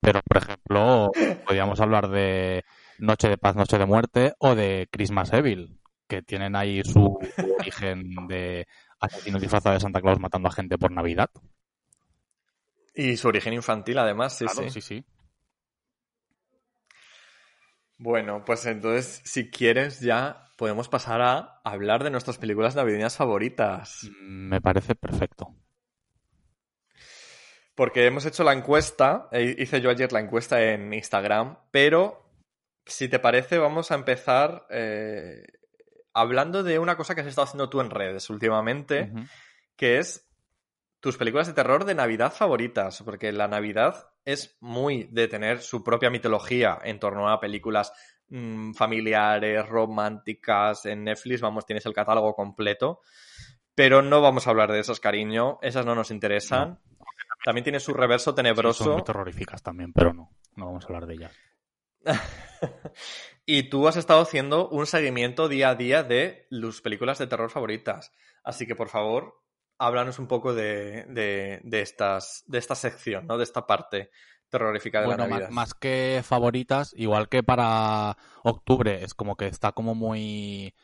Pero, por ejemplo, podríamos hablar de Noche de Paz, Noche de Muerte o de Christmas Evil, que tienen ahí su origen de asesino disfrazado de Santa Claus matando a gente por Navidad. y su origen infantil además, sí, Claro, sí. sí, sí. Bueno, pues entonces, si quieres ya podemos pasar a hablar de nuestras películas navideñas favoritas. Mm, Me parece perfecto. Porque hemos hecho la encuesta, eh, hice yo ayer la encuesta en Instagram, pero si te parece vamos a empezar eh, hablando de una cosa que has estado haciendo tú en redes últimamente, que es tus películas de terror de Navidad favoritas, porque la Navidad es muy de tener su propia mitología en torno a películas mm, familiares, románticas, en Netflix, vamos, tienes el catálogo completo, pero no vamos a hablar de esas, cariño, esas no nos interesan. También tiene su reverso Sí, son tenebroso. muy terroríficas también, pero no, no vamos a hablar de ellas. [laughs] y tú has estado haciendo un seguimiento día a día de tus películas de terror favoritas. Así que, por favor, háblanos un poco de, de, de estas, de esta sección, ¿no? De esta parte terrorífica de Bueno, la Navidad. más, que favoritas, igual que para octubre, es como que está como muy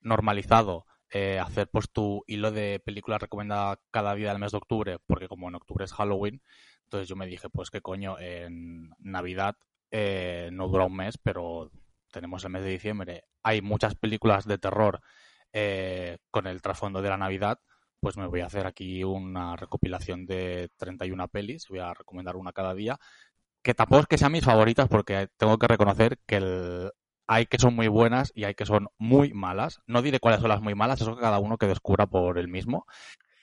normalizado eh, hacer pues tu hilo de películas recomendada cada día del mes de octubre, porque como en octubre es Halloween, entonces yo me dije, pues qué coño, en Navidad eh, no dura un mes, pero tenemos el mes de diciembre. Hay muchas películas de terror eh, con el trasfondo de la Navidad, pues me voy a hacer aquí una recopilación de 31 pelis, voy a recomendar una cada día, que tampoco es que sean mis favoritas porque tengo que reconocer que el- hay que son muy buenas y hay que son muy malas. No diré cuáles son las muy malas, eso que cada uno que descubra por él mismo.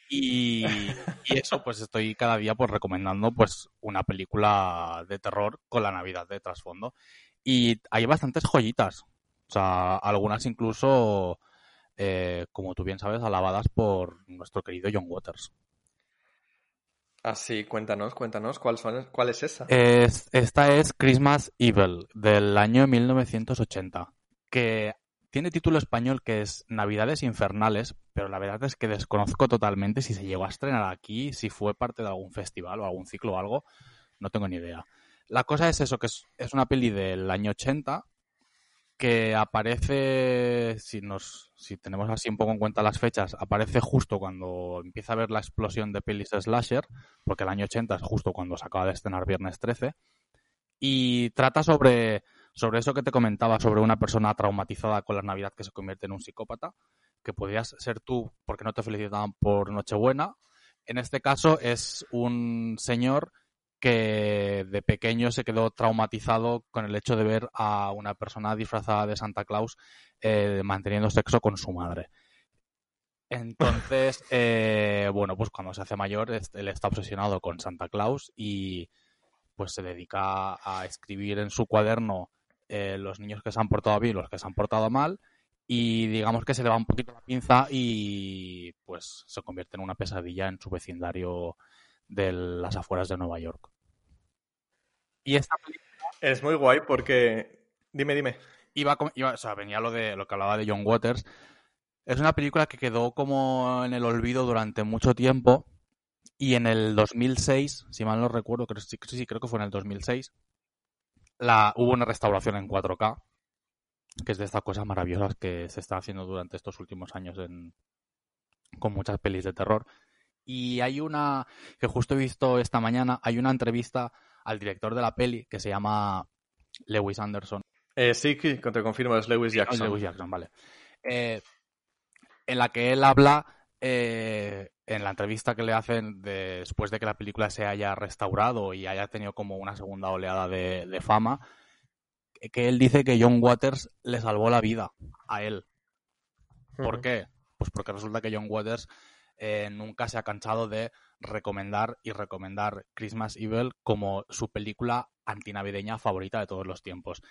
Y, y eso, pues estoy cada día pues recomendando pues una película de terror con la Navidad de trasfondo. Y hay bastantes joyitas. O sea, algunas incluso, eh, como tú bien sabes, alabadas por nuestro querido John Waters. Así, cuéntanos, cuéntanos, ¿cuál, son, ¿cuál es esa? Es- esta es Christmas Evil del año 1980, que tiene título español que es Navidades Infernales, pero la verdad es que desconozco totalmente si se llegó a estrenar aquí, si fue parte de algún festival o algún ciclo o algo, no tengo ni idea. La cosa es eso, que es, es una peli del año 80 que aparece, si nos, si tenemos así un poco en cuenta las fechas, aparece justo cuando empieza a haber la explosión de pelis slasher, porque el año 80 es justo cuando se acaba de estrenar Viernes 13, y trata sobre, sobre eso que te comentaba, sobre una persona traumatizada con la Navidad que se convierte en un psicópata, que podrías ser tú porque no te felicitaban por Nochebuena. En este caso es un señor que de pequeño se quedó traumatizado con el hecho de ver a una persona disfrazada de Santa Claus eh, manteniendo sexo con su madre. Entonces, [laughs] eh, bueno, pues cuando se hace mayor, él está obsesionado con Santa Claus y pues se dedica a escribir en su cuaderno eh, los niños que se han portado bien y los que se han portado mal, y digamos que se le va un poquito la pinza y pues se convierte en una pesadilla en su vecindario de las afueras de Nueva York. Y esta película Es muy guay porque... Dime, dime. iba, o sea, venía lo de lo que hablaba de John Waters. Es una película que quedó como en el olvido durante mucho tiempo y en el 2006, si mal no recuerdo, creo, sí, sí, creo que fue en el 2006, la, hubo una restauración en 4K, que es de estas cosas maravillosas que se está haciendo durante estos últimos años en, con muchas pelis de terror. Y hay una que justo he visto esta mañana, hay una entrevista al director de la peli que se llama Lewis Anderson. Eh, sí, que te confirmo, es Lewis No, Jackson. Lewis Jackson, vale. Eh, en la que él habla eh, en la entrevista que le hacen de- después de que la película se haya restaurado y haya tenido como una segunda oleada de, de fama, que él dice que John Waters le salvó la vida a él. ¿Por qué? Pues porque resulta que John Waters eh, nunca se ha cansado de recomendar y recomendar Christmas Evil como su película antinavideña favorita de todos los tiempos.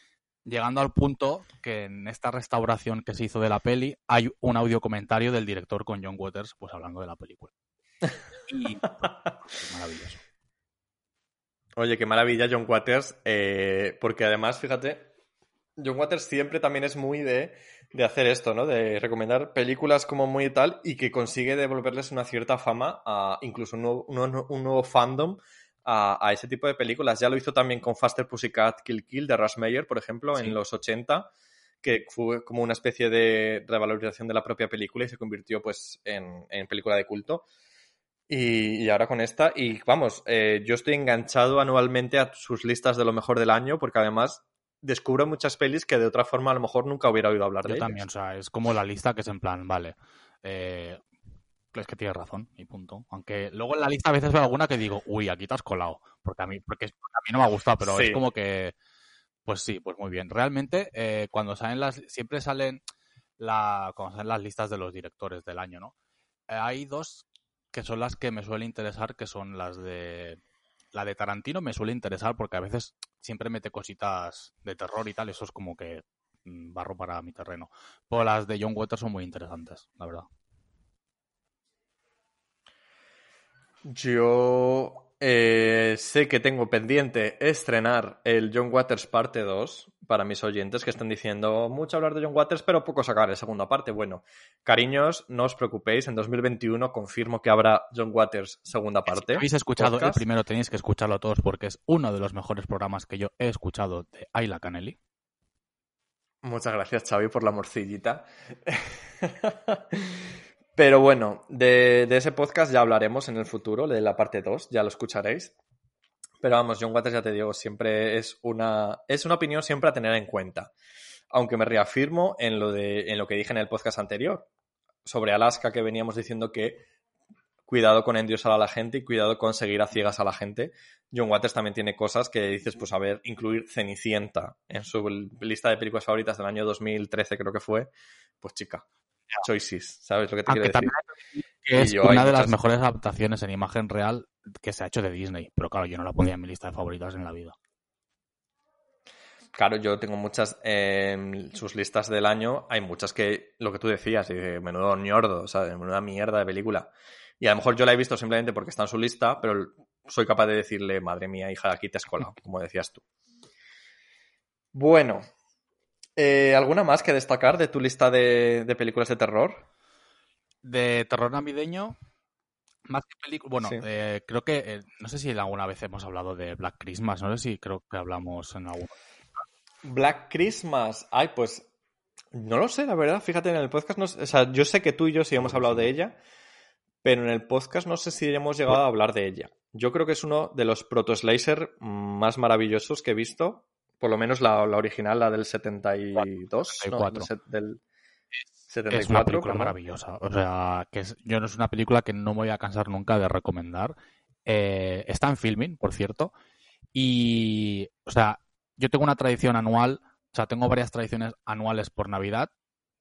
Llegando al punto que en esta restauración que se hizo de la peli hay un audio comentario del director con John Waters pues hablando de la película. [laughs] Y es maravilloso. Oye, qué maravilla John Waters, eh, porque además, fíjate, John Waters siempre también es muy de, de hacer esto, ¿no? De recomendar películas como muy tal y que consigue devolverles una cierta fama, a, incluso un nuevo, un- un nuevo fandom a, a ese tipo de películas. Ya lo hizo también con Faster Pussycat Kill Kill de Russ Meyer, por ejemplo, Sí. en los 80, que fue como una especie de revalorización de la propia película y se convirtió pues en, en película de culto. Y, y ahora con esta, y vamos, eh, yo estoy enganchado anualmente a sus listas de lo mejor del año, porque además descubro muchas pelis que de otra forma a lo mejor nunca hubiera oído hablar Yo de también, o sea, es como la lista que es en plan, vale, eh, es que tienes razón y punto. Aunque luego en la lista a veces veo alguna que digo, uy, aquí te has colado, porque a mí, porque, porque a mí no me ha gustado, pero es como que, pues sí, pues muy bien. Realmente, eh, cuando salen las, siempre salen la, cuando salen las listas de los directores del año, ¿no? Eh, hay dos que son las que me suele interesar, que son las de la de Tarantino me suele interesar porque a veces siempre mete cositas de terror y tal, eso es como que mm, barro para mi terreno. Pero las de John Waters son muy interesantes, la verdad. Yo eh, sé que tengo pendiente estrenar el John Waters parte 2 para mis oyentes que están diciendo mucho hablar de John Waters, pero poco sacar en segunda parte. Bueno, cariños, no os preocupéis, en 2021 confirmo que habrá John Waters segunda Si parte. habéis escuchado el primero, tenéis que escucharlo todos porque es uno de los mejores programas que yo he escuchado de Ayla Canelli. Muchas gracias, Xavi, por la morcillita. [laughs] Pero bueno, de, ese podcast ya hablaremos en el futuro, de la parte 2, ya lo escucharéis. Pero vamos, John Waters, ya te digo, siempre es una, es una opinión siempre a tener en cuenta. Aunque me reafirmo en lo, de, en lo que dije en el podcast anterior, sobre Alaska, que veníamos diciendo que cuidado con endiosar a la gente y cuidado con seguir a ciegas a la gente. John Waters también tiene cosas que dices, pues a ver, incluir Cenicienta en su lista de películas favoritas del año 2013, creo que fue. Pues chica, choices, ¿sabes lo que te Aunque quiero decir? es yo, una de las mejores adaptaciones en imagen real que se ha hecho de Disney. Pero claro, yo no la pondría en mi lista de favoritas en la vida. Claro, yo tengo muchas en sus listas del año, hay muchas que, lo que tú decías, y de menudo ñordo, o sea, de menuda mierda de película. Y a lo mejor yo la he visto simplemente porque está en su lista, pero soy capaz de decirle, madre mía, hija, aquí te has colado, como decías tú. Bueno, eh, ¿alguna más que destacar de tu lista de, de películas de terror? De terror navideño, más que película. Bueno, Sí. eh, creo que. eh, no sé si alguna vez hemos hablado de Black Christmas. No sé si creo que hablamos en algún. Black Christmas. Ay, pues no lo sé, la verdad. Fíjate, en el podcast, no o sea, yo sé que tú y yo sí hemos hablado de ella, pero en el podcast no sé si hemos llegado a hablar de ella. Yo creo que es uno de los proto-slicer más maravillosos que he visto, por lo menos la, la original, la del 72, no, 74. del se- del que es una 74, película maravillosa. O sea, que es, yo no es una película que no me voy a cansar nunca de recomendar. Eh, está en filming, por cierto. Y, o sea, yo tengo una tradición anual, o sea, tengo varias tradiciones anuales por Navidad.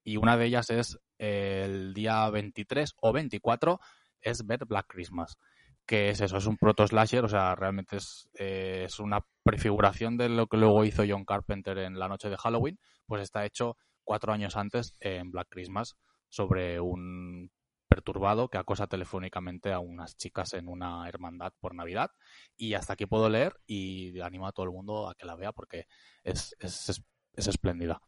Y una de ellas es el día 23 o 24, es ver Black Christmas. Que es eso, es un proto slasher, o sea, realmente es, eh, es una prefiguración de lo que luego hizo John Carpenter en La Noche de Halloween, pues está hecho cuatro años antes en Black Christmas sobre un perturbado que acosa telefónicamente a unas chicas en una hermandad por Navidad. Y hasta aquí puedo leer y animo a todo el mundo a que la vea porque es, es, es espléndida.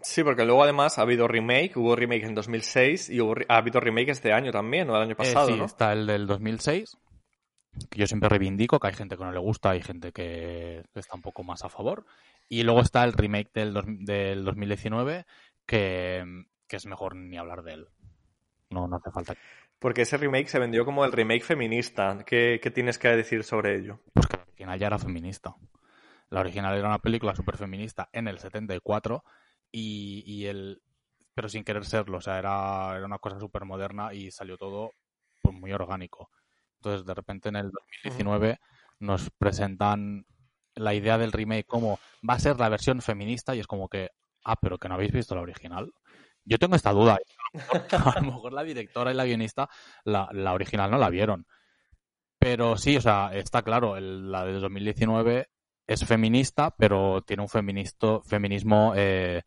Sí, porque luego además ha habido remake, hubo remake en 2006 y hubo, ha habido remake este año también, o el año Eh, pasado, sí, ¿no? está el del 2006, que yo siempre reivindico, que hay gente que no le gusta, hay gente que está un poco más a favor. Y luego está el remake del, dos- del 2019, que, que es mejor ni hablar de él. No, no hace falta. Porque ese remake se vendió como el remake feminista. ¿Qué, qué tienes que decir sobre ello? Pues que la original ya era feminista. La original era una película súper feminista en el 74 y, y el pero sin querer serlo, o sea, era, era una cosa súper moderna y salió todo pues, muy orgánico. Entonces, de repente en el 2019 nos presentan la idea del remake como va a ser la versión feminista y es como que, ah, pero que no habéis visto la original. Yo tengo esta duda. [laughs] A lo mejor la directora y la guionista la, la original no la vieron. Pero sí, o sea, está claro, el- la de 2019 es feminista, pero tiene un feministo, feminismo, eh,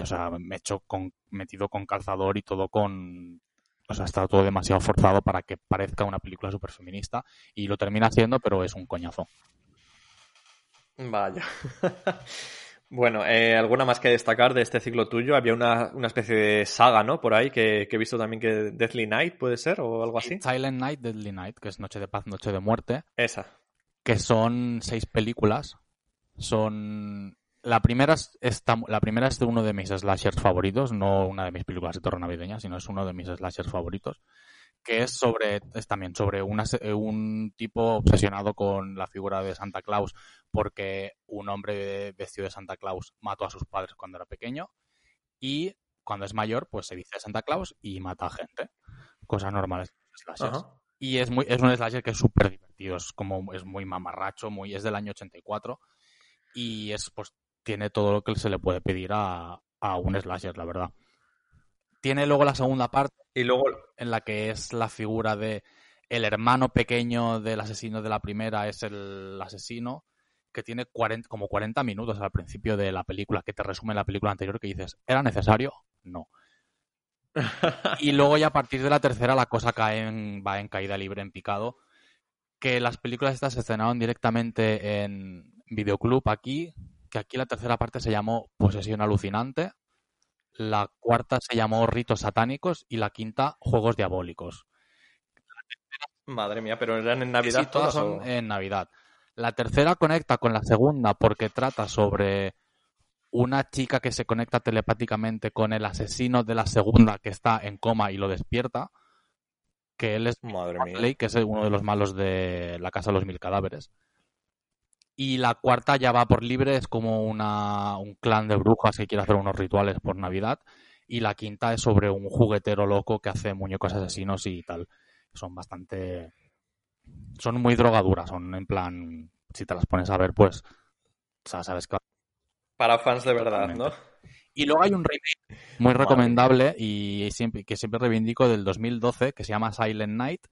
o sea, hecho con, metido con calzador y todo con... O sea, está todo demasiado forzado para que parezca una película súper feminista y lo termina haciendo, pero es un coñazo. Vaya. [laughs] Bueno, eh, ¿alguna más que destacar de este ciclo tuyo? Había una, una especie de saga, ¿no? Por ahí, que, que he visto también que Deathly Night puede ser, o algo así. Silent Night, Deadly Night, que es Noche de Paz, Noche de Muerte, Esa. que son seis películas. Son la primera es esta- la primera es de uno de mis slashers favoritos, no una de mis películas de terror navideña, sino es uno de mis slashers favoritos, que es sobre es también sobre una se- un tipo obsesionado con la figura de Santa Claus porque un hombre vestido de Santa Claus mató a sus padres cuando era pequeño y cuando es mayor pues se de Santa Claus y mata a gente, cosas normales slashers. Ajá. Y es muy es un slasher que es súper divertido, es como es muy mamarracho, muy es del año 84 y es pues tiene todo lo que se le puede pedir a, a un slasher, la verdad. Tiene luego la segunda parte Y luego, en la que es la figura de el hermano pequeño del asesino de la primera es el asesino que tiene 40, como 40 minutos al principio de la película que te resume la película anterior que dices, ¿era necesario? No. [laughs] Y luego ya a partir de la tercera la cosa cae en, va en caída libre, en picado. Que las películas estas se estrenaron directamente en videoclub aquí, que aquí la tercera parte se llamó Posesión Alucinante, la cuarta se llamó Ritos Satánicos y la quinta Juegos Diabólicos. madre mía, pero eran en Navidad sí, todas son o- en Navidad. La tercera conecta con la segunda porque trata sobre una chica que se conecta telepáticamente con el asesino de la segunda que está en coma y lo despierta, que él es Madre mía. Que es uno de los malos de la Casa de los Mil Cadáveres. Y la cuarta ya va por libre, es como una, un clan de brujas que quiere hacer unos rituales por Navidad. Y la quinta es sobre un juguetero loco que hace muñecos asesinos y tal. Son bastante... Son muy drogaduras, son en plan... Si te las pones a ver, pues... O sea, sabes que... Para fans de verdad, ¿no? Y luego hay un remake muy recomendable y siempre, que siempre reivindico del 2012 que se llama Silent Night,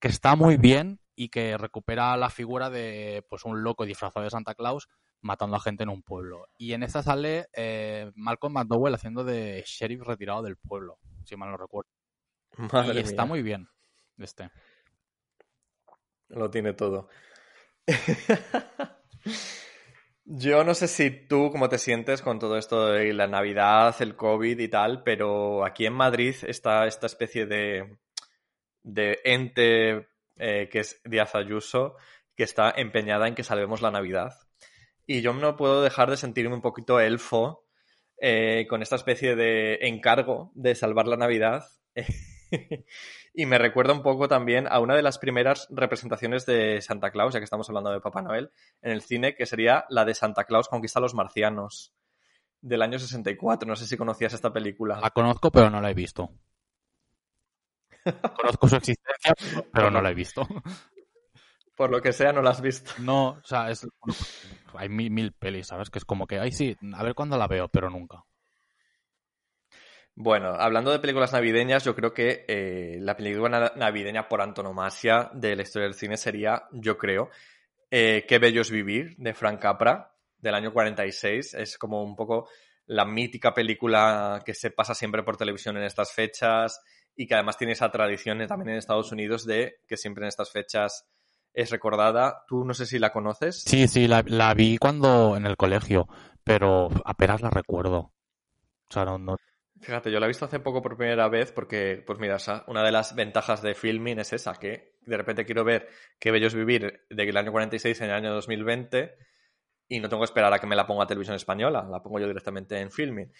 que está muy bien y que recupera la figura de pues un loco disfrazado de Santa Claus matando a gente en un pueblo. Y en esta sale eh, Malcolm McDowell haciendo de sheriff retirado del pueblo, si mal no recuerdo. Madre y está mía. muy bien este. Lo tiene todo. [laughs] Yo no sé si tú cómo te sientes con todo esto de la Navidad, el COVID y tal, pero aquí en Madrid está esta especie de, de ente eh, que es Díaz Ayuso, que está empeñada en que salvemos la Navidad. Y yo no puedo dejar de sentirme un poquito elfo eh, con esta especie de encargo de salvar la Navidad. [laughs] y me recuerda un poco también a una de las primeras representaciones de Santa Claus, ya que estamos hablando de Papá Noel, en el cine, que sería la de Santa Claus conquista a los marcianos, del año 64. No sé si conocías esta película. La conozco pero no la he visto. Conozco su existencia pero no la he visto. Por lo que sea, no la has visto. No, o sea, es, hay mil, mil pelis, ¿sabes? Que es como que, ay, sí, a ver cuándo la veo, pero nunca. Bueno, hablando de películas navideñas, yo creo que eh, la película na- navideña por antonomasia de la historia del cine sería, yo creo, eh, Qué bello es vivir, de Frank Capra, del año 46. Es como un poco la mítica película que se pasa siempre por televisión en estas fechas y que además tiene esa tradición también en Estados Unidos de que siempre en estas fechas es recordada. Tú no sé si la conoces. Sí, sí, la, la vi cuando en el colegio, pero apenas la recuerdo. O sea, no, no, Fíjate, yo la he visto hace poco por primera vez porque, pues mira, o sea, una de las ventajas de filming es esa, que de repente quiero ver Qué bello es vivir del año 46 en el año 2020 y no tengo que esperar a que me la ponga televisión española, la pongo yo directamente en filming.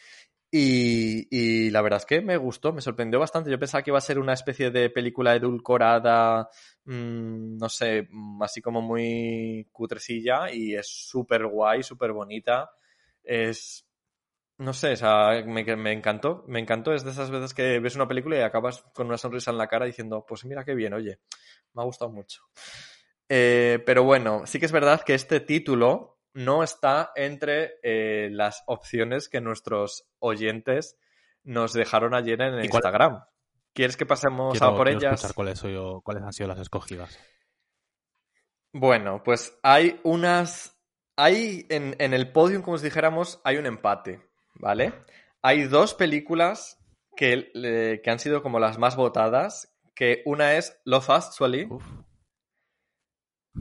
Y, la verdad es que me gustó, me sorprendió bastante. Yo pensaba que iba a ser una especie de película edulcorada, mm, no sé, mm, así como muy cutresilla y es súper guay, súper bonita. Es, no sé, o sea, me, me encantó, me encantó. Es de esas veces que ves una película y acabas con una sonrisa en la cara diciendo, pues mira qué bien, oye, me ha gustado mucho. Eh, pero bueno, sí que es verdad que este título no está entre eh, las opciones que nuestros oyentes nos dejaron ayer en el ¿Y cuál- Instagram. ¿Quieres que pasemos quiero, a por ellas? cuáles, soy- cuáles han sido las escogidas. Bueno, pues hay unas. Hay en, en el podium, como si dijéramos, hay un empate, ¿vale? Hay dos películas que, que han sido como las más votadas. Que una es Love Actually. Uf.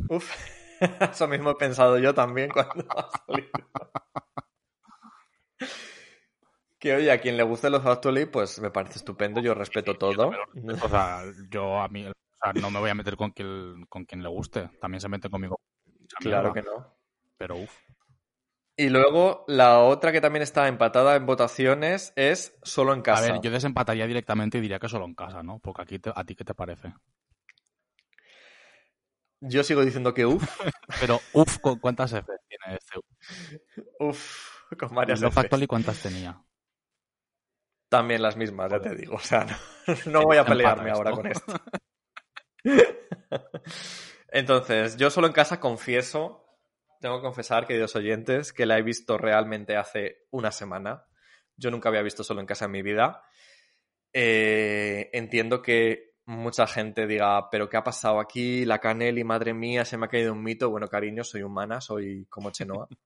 Uf, [laughs] eso mismo he pensado yo también cuando [laughs] ha salido. Que oye, a quien le guste Love Actually, pues me parece estupendo, yo respeto todo. O sea, yo a mí, o sea, no me voy a meter con quien, con quien le guste. También se mete conmigo. Claro que no. Pero uff. Y luego la otra que también está empatada en votaciones es Solo en A casa. ver, yo desempataría directamente y diría que solo en casa, ¿no? Porque aquí te- a ti qué te parece. Yo sigo diciendo que uff, [laughs] Pero uff, ¿cu- ¿cuántas F tiene este? uff, con varias Love Fs. Actually, ¿cuántas tenía? También las mismas, ya te digo. O sea, no, [laughs] no voy a pelearme ahora con [laughs] esto. Entonces, yo solo en casa confieso, tengo que confesar, queridos oyentes, que la he visto realmente hace una semana. Yo nunca había visto solo en casa en mi vida. Eh, entiendo que mucha gente diga, pero ¿qué ha pasado aquí? La Canelli, madre mía, se me ha caído un mito. Bueno, cariño, soy humana, soy como Chenoa. [laughs]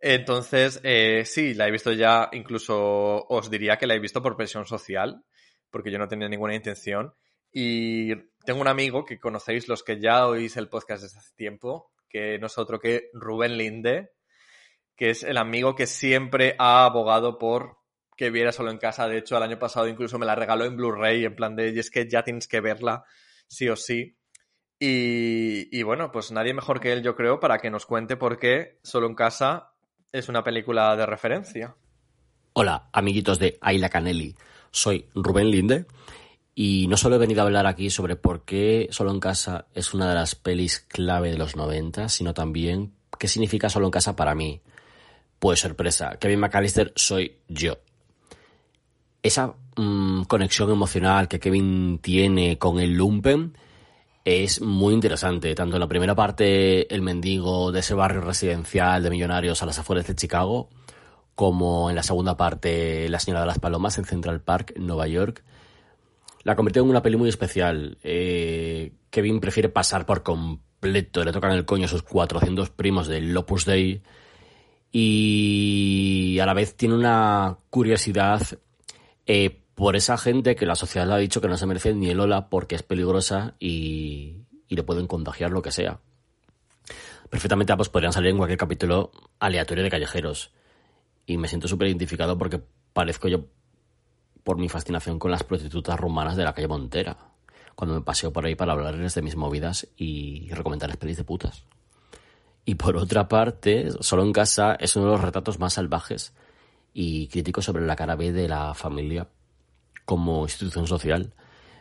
Entonces, eh, sí, la he visto ya, incluso os diría que la he visto por presión social, porque yo no tenía ninguna intención. Y tengo un amigo que conocéis los que ya oís el podcast desde hace tiempo, que no es otro que Rubén Linde, que es el amigo que siempre ha abogado por que viera solo en casa. De hecho, el año pasado incluso me la regaló en Blu-ray, en plan de, y es que ya tienes que verla, sí o sí. Y, bueno, pues nadie mejor que él, yo creo, para que nos cuente por qué solo en casa es una película de referencia. Hola, amiguitos de Ayla Canelli. Soy Rubén Linde y no solo he venido a hablar aquí sobre por qué Solo en Casa es una de las pelis clave de los 90, sino también qué significa Solo en Casa para mí. Pues sorpresa, Kevin McAllister soy yo. Esa mm, conexión emocional que Kevin tiene con el Lumpen es muy interesante. Tanto en la primera parte, el mendigo de ese barrio residencial de millonarios a las afueras de Chicago, como en la segunda parte, La Señora de las Palomas en Central Park, Nueva York. La convirtió en una peli muy especial. Eh, Kevin prefiere pasar por completo, le tocan el coño a sus 400 primos del Opus Dei y a la vez tiene una curiosidad eh, por esa gente que la sociedad le ha dicho que no se merece ni el hola porque es peligrosa y, le pueden contagiar lo que sea. Perfectamente ambos podrían salir en cualquier capítulo aleatorio de callejeros. Y me siento súper identificado porque parezco yo por mi fascinación con las prostitutas rumanas de la calle Montera. Cuando me paseo por ahí para hablarles de mis movidas y recomendarles pelis de putas. Y por otra parte, Solo en casa es uno de los retratos más salvajes y críticos sobre la cara B de la familia como institución social.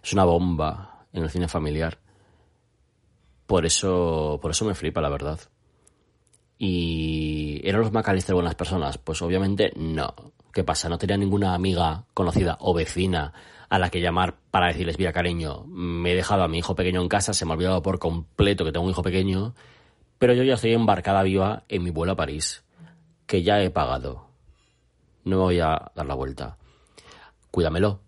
Es una bomba en el cine familiar. Por eso, por eso me flipa, la verdad. ¿Y eran los McAllister buenas personas? Pues obviamente no. ¿Qué pasa? No tenía ninguna amiga conocida o vecina a la que llamar para decirles, mira cariño, me he dejado a mi hijo pequeño en casa, se me ha olvidado por completo que tengo un hijo pequeño, pero yo ya estoy embarcada viva en mi vuelo a París, que ya he pagado. No me voy a dar la vuelta. cuídamelo.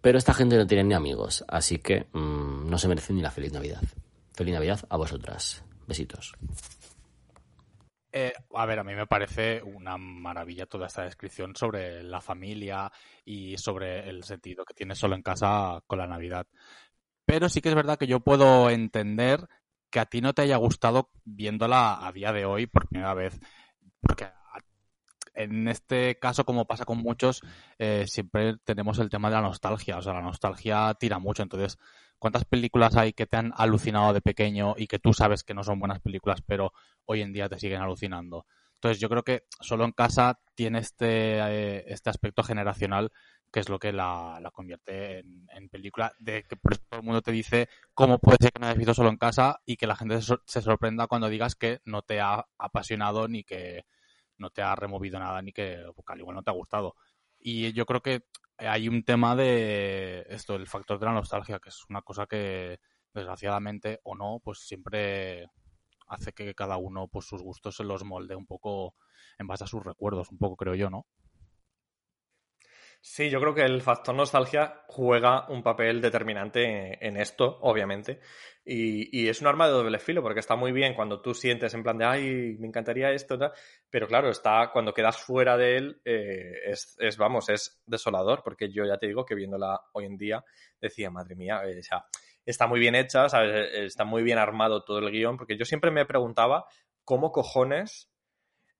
Pero esta gente no tiene ni amigos, así que mm, no se merecen ni la feliz Navidad. Feliz Navidad a vosotras. Besitos. Eh, a ver, a mí me parece una maravilla toda esta descripción sobre la familia y sobre el sentido que tiene solo en casa con la Navidad. Pero sí que es verdad que yo puedo entender que a ti no te haya gustado viéndola a día de hoy por primera vez. Porque en este caso, como pasa con muchos, eh, siempre tenemos el tema de la nostalgia. O sea, la nostalgia tira mucho. Entonces, ¿cuántas películas hay que te han alucinado de pequeño y que tú sabes que no son buenas películas, pero hoy en día te siguen alucinando? Entonces, yo creo que solo en casa tiene este, eh, este aspecto generacional que es lo que la, la convierte en, película, de que por eso todo el mundo te dice cómo puede ser que no hayas visto solo en casa y que la gente se sorprenda cuando digas que no te ha apasionado ni que no te ha removido nada ni que, que al igual no te ha gustado. Y yo creo que hay un tema de esto, el factor de la nostalgia, que es una cosa que desgraciadamente o no, pues siempre hace que cada uno pues sus gustos se los molde un poco en base a sus recuerdos, un poco creo yo, ¿no? Sí, yo creo que el factor nostalgia juega un papel determinante en esto, obviamente. Y, y es un arma de doble filo, porque está muy bien cuando tú sientes en plan de, ay, me encantaría esto, tal", pero claro, está cuando quedas fuera de él, eh, es, es, vamos, es desolador, porque yo ya te digo que viéndola hoy en día decía, madre mía, eh, o sea, está muy bien hecha, ¿sabes? está muy bien armado todo el guion, porque yo siempre me preguntaba cómo cojones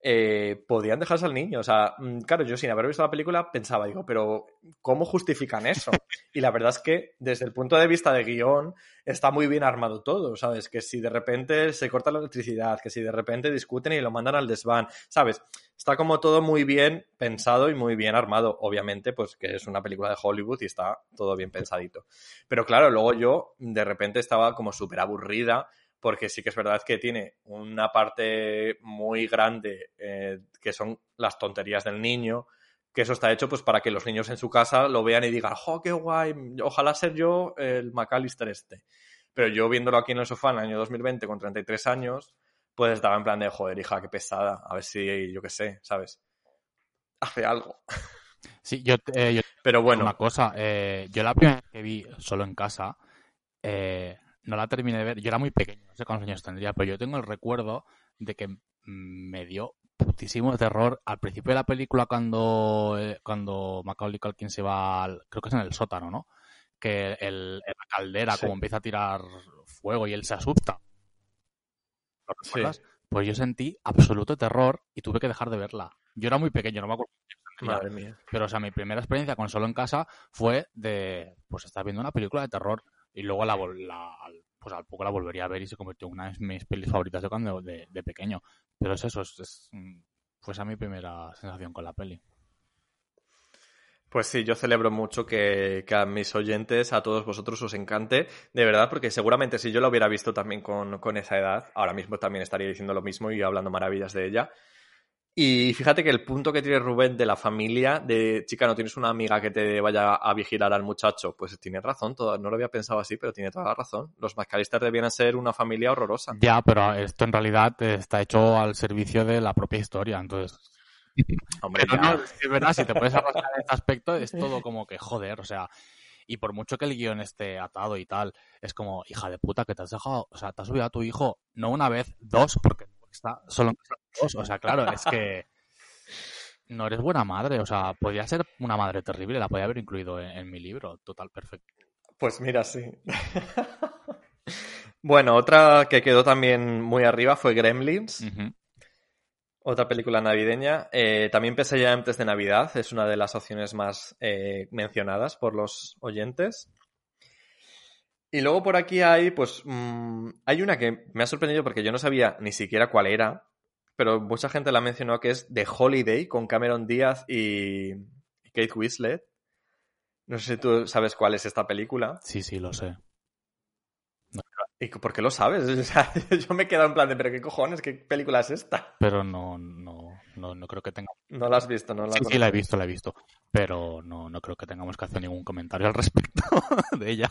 eh, podían dejarse al niño. O sea, mm, claro, yo sin haber visto la película pensaba, digo, pero ¿cómo justifican eso? [laughs] Y la verdad es que desde el punto de vista de guion está muy bien armado todo, ¿sabes? Que si de repente se corta la electricidad, que si de repente discuten y lo mandan al desván, ¿sabes? Está como todo muy bien pensado y muy bien armado. Obviamente, pues que es una película de Hollywood y está todo bien pensadito. Pero claro, luego yo de repente estaba como súper aburrida porque sí que es verdad que tiene una parte muy grande eh, que son las tonterías del niño, que eso está hecho pues para que los niños en su casa lo vean y digan, ¡oh, qué guay! Ojalá ser yo el McAllister este. Pero yo viéndolo aquí en el sofá en el año 2020 con 33 años, pues estaba en plan de, joder, hija, qué pesada, a ver si, yo qué sé, ¿sabes? Hace algo. [laughs] Sí, yo, eh, yo Pero bueno, una cosa, eh, yo la primera vez que vi solo en casa, eh, no la terminé de ver. Yo era muy pequeño, no sé cuántos años tendría, pero yo tengo el recuerdo de que me dio putísimo terror al principio de la película cuando, eh, cuando Macaulay Culkin se va al, creo que es en el sótano, ¿no? Que el, la caldera Sí. como empieza a tirar fuego y él se asusta. ¿Lo Sí. recuerdas? Pues yo sentí absoluto terror y tuve que dejar de verla. Yo era muy pequeño, no me acuerdo. madre mía. Pero, o sea, mi primera experiencia con solo en casa fue de, pues, estar viendo una película de terror y luego la, la- pues al poco la volvería a ver y se convirtió en una de mis pelis favoritas de cuando de, de pequeño. Pero es eso, es, es, mm, fue esa mi primera sensación con la peli. Pues sí, yo celebro mucho que, que a mis oyentes, a todos vosotros os encante, de verdad, porque seguramente si yo la hubiera visto también con, con esa edad, ahora mismo también estaría diciendo lo mismo y hablando maravillas de ella. Y fíjate que el punto que tiene Rubén de la familia, de chica, no tienes una amiga que te vaya a vigilar al muchacho, pues tiene razón, toda, no lo había pensado así, pero tiene toda la razón. Los McAllister debían ser una familia horrorosa. Ya, pero esto en realidad eh, está hecho al servicio de la propia historia, entonces... [laughs] Hombre, Pero no, es verdad, si te puedes arrastrar en este aspecto, es todo como que joder, o sea, y por mucho que el guion esté atado y tal, es como, hija de puta, que te has dejado, o sea, te has subido a tu hijo, no una vez, dos, porque está solo en casa o sea, claro, es que no eres buena madre, o sea, podría ser una madre terrible, la podría haber incluido en, en mi libro, total, perfecto. Pues mira, sí. bueno, otra que quedó también muy arriba fue Gremlins. Otra película navideña. Eh, también pensé ya antes de Navidad. Es una de las opciones más eh, mencionadas por los oyentes. Y luego por aquí hay, pues, mm, hay una que me ha sorprendido porque yo no sabía ni siquiera cuál era, pero mucha gente la mencionó que es The Holiday con Cameron Díaz y Kate Winslet. No sé si tú sabes cuál es esta película. Sí, sí, lo sé. ¿Y por qué lo sabes? [laughs] O sea, yo me he quedado en plan de, pero qué cojones, qué película es esta. Pero no, no, no, no creo que tenga No la has visto, no la Sí, sí, la he visto, la he visto. Pero no, no creo que tengamos que hacer ningún comentario al respecto [laughs] de ella.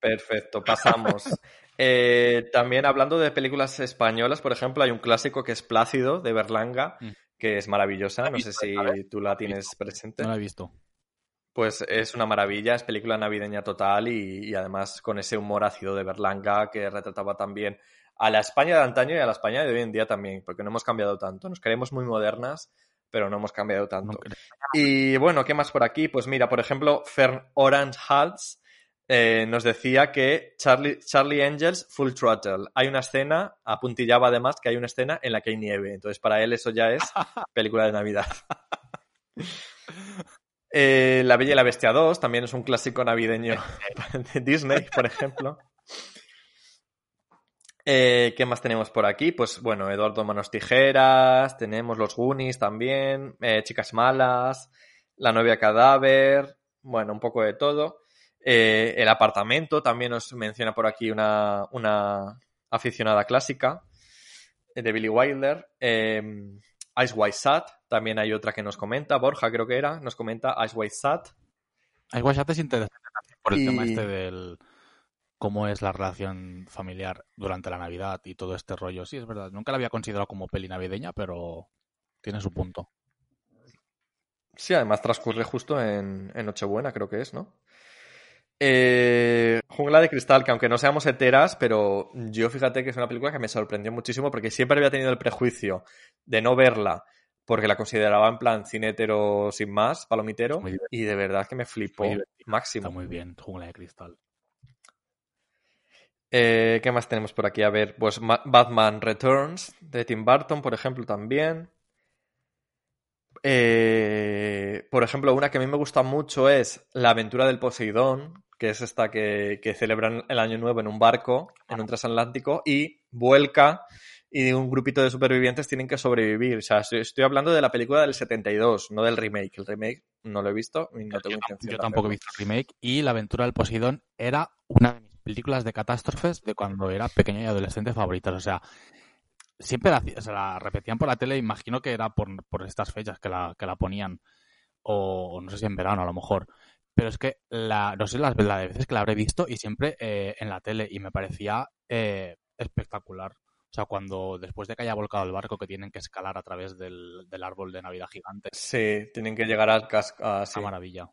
Perfecto, pasamos. [laughs] Eh, también hablando de películas españolas, por ejemplo, hay un clásico que es Plácido, de Berlanga, Mm. que es maravillosa. No sé si ¿sabes? tú la tienes presente. No la he visto. Pues es una maravilla, es película navideña total y, y además con ese humor ácido de Berlanga que retrataba también a la España de antaño y a la España de hoy en día también, porque no hemos cambiado tanto. Nos creemos muy modernas, pero no hemos cambiado tanto. No, Y bueno, ¿qué más por aquí? Pues mira, por ejemplo, Fern Orange Hals eh, nos decía que Charlie, Charlie Angels Full Throttle. Hay una escena, apuntillaba además que hay una escena en la que hay nieve. Entonces, para él eso ya es [laughs] película de Navidad. Eh, la Bella y la Bestia 2 también es un clásico navideño [laughs] de Disney, por ejemplo. Eh, ¿Qué más tenemos por aquí? Pues bueno, Eduardo Manos Tijeras, tenemos los Goonies también, Chicas Malas, La novia cadáver, bueno, un poco de todo. Eh, el apartamento también nos menciona por aquí una, una aficionada clásica eh, de Billy Wilder. Eh, Ice White Sat, también hay otra que nos comenta, Borja creo que era, nos comenta Ice White Sat. Hay WhatsApp es interesante también por el Y- tema este del cómo es la relación familiar durante la Navidad y todo este rollo. Sí, es verdad. Nunca la había considerado como peli navideña, pero tiene su punto. Sí, además transcurre justo en, en Nochebuena, creo que es, ¿no? Eh, Jungla de Cristal, que aunque no seamos heteras, pero yo fíjate que es una película que me sorprendió muchísimo porque siempre había tenido el prejuicio de no verla porque la consideraba en plan cine hetero sin más, palomitero, y de verdad que me flipó Muy máximo. Está muy bien, Jungla de Cristal. Eh, ¿Qué más tenemos por aquí? A ver, pues Ma- Batman Returns de Tim Burton, por ejemplo, también. Eh, por ejemplo, una que a mí me gusta mucho es La aventura del Poseidón, que es esta que, que celebran el Año Nuevo en un barco, en un transatlántico, y vuelca y un grupito de supervivientes tienen que sobrevivir. O sea, estoy, estoy hablando de la película del 72, no del remake. El remake no lo he visto y no tengo Yo, intención yo tampoco he visto el remake y La aventura del Poseidón era una de mis películas de catástrofes de cuando era pequeño y adolescente favoritas. O sea, siempre la, hacía- o sea, la repetían por la tele, imagino que era por, por estas fechas que la, que la ponían. O, o no sé si en verano a lo mejor. Pero es que la, no sé las la de veces que la habré visto y siempre eh, en la tele y me parecía eh, espectacular. O sea, cuando después de que haya volcado el barco que tienen que escalar a través del, del árbol de Navidad gigante, Sí, tienen que llegar al casco. ah, sí. una maravilla.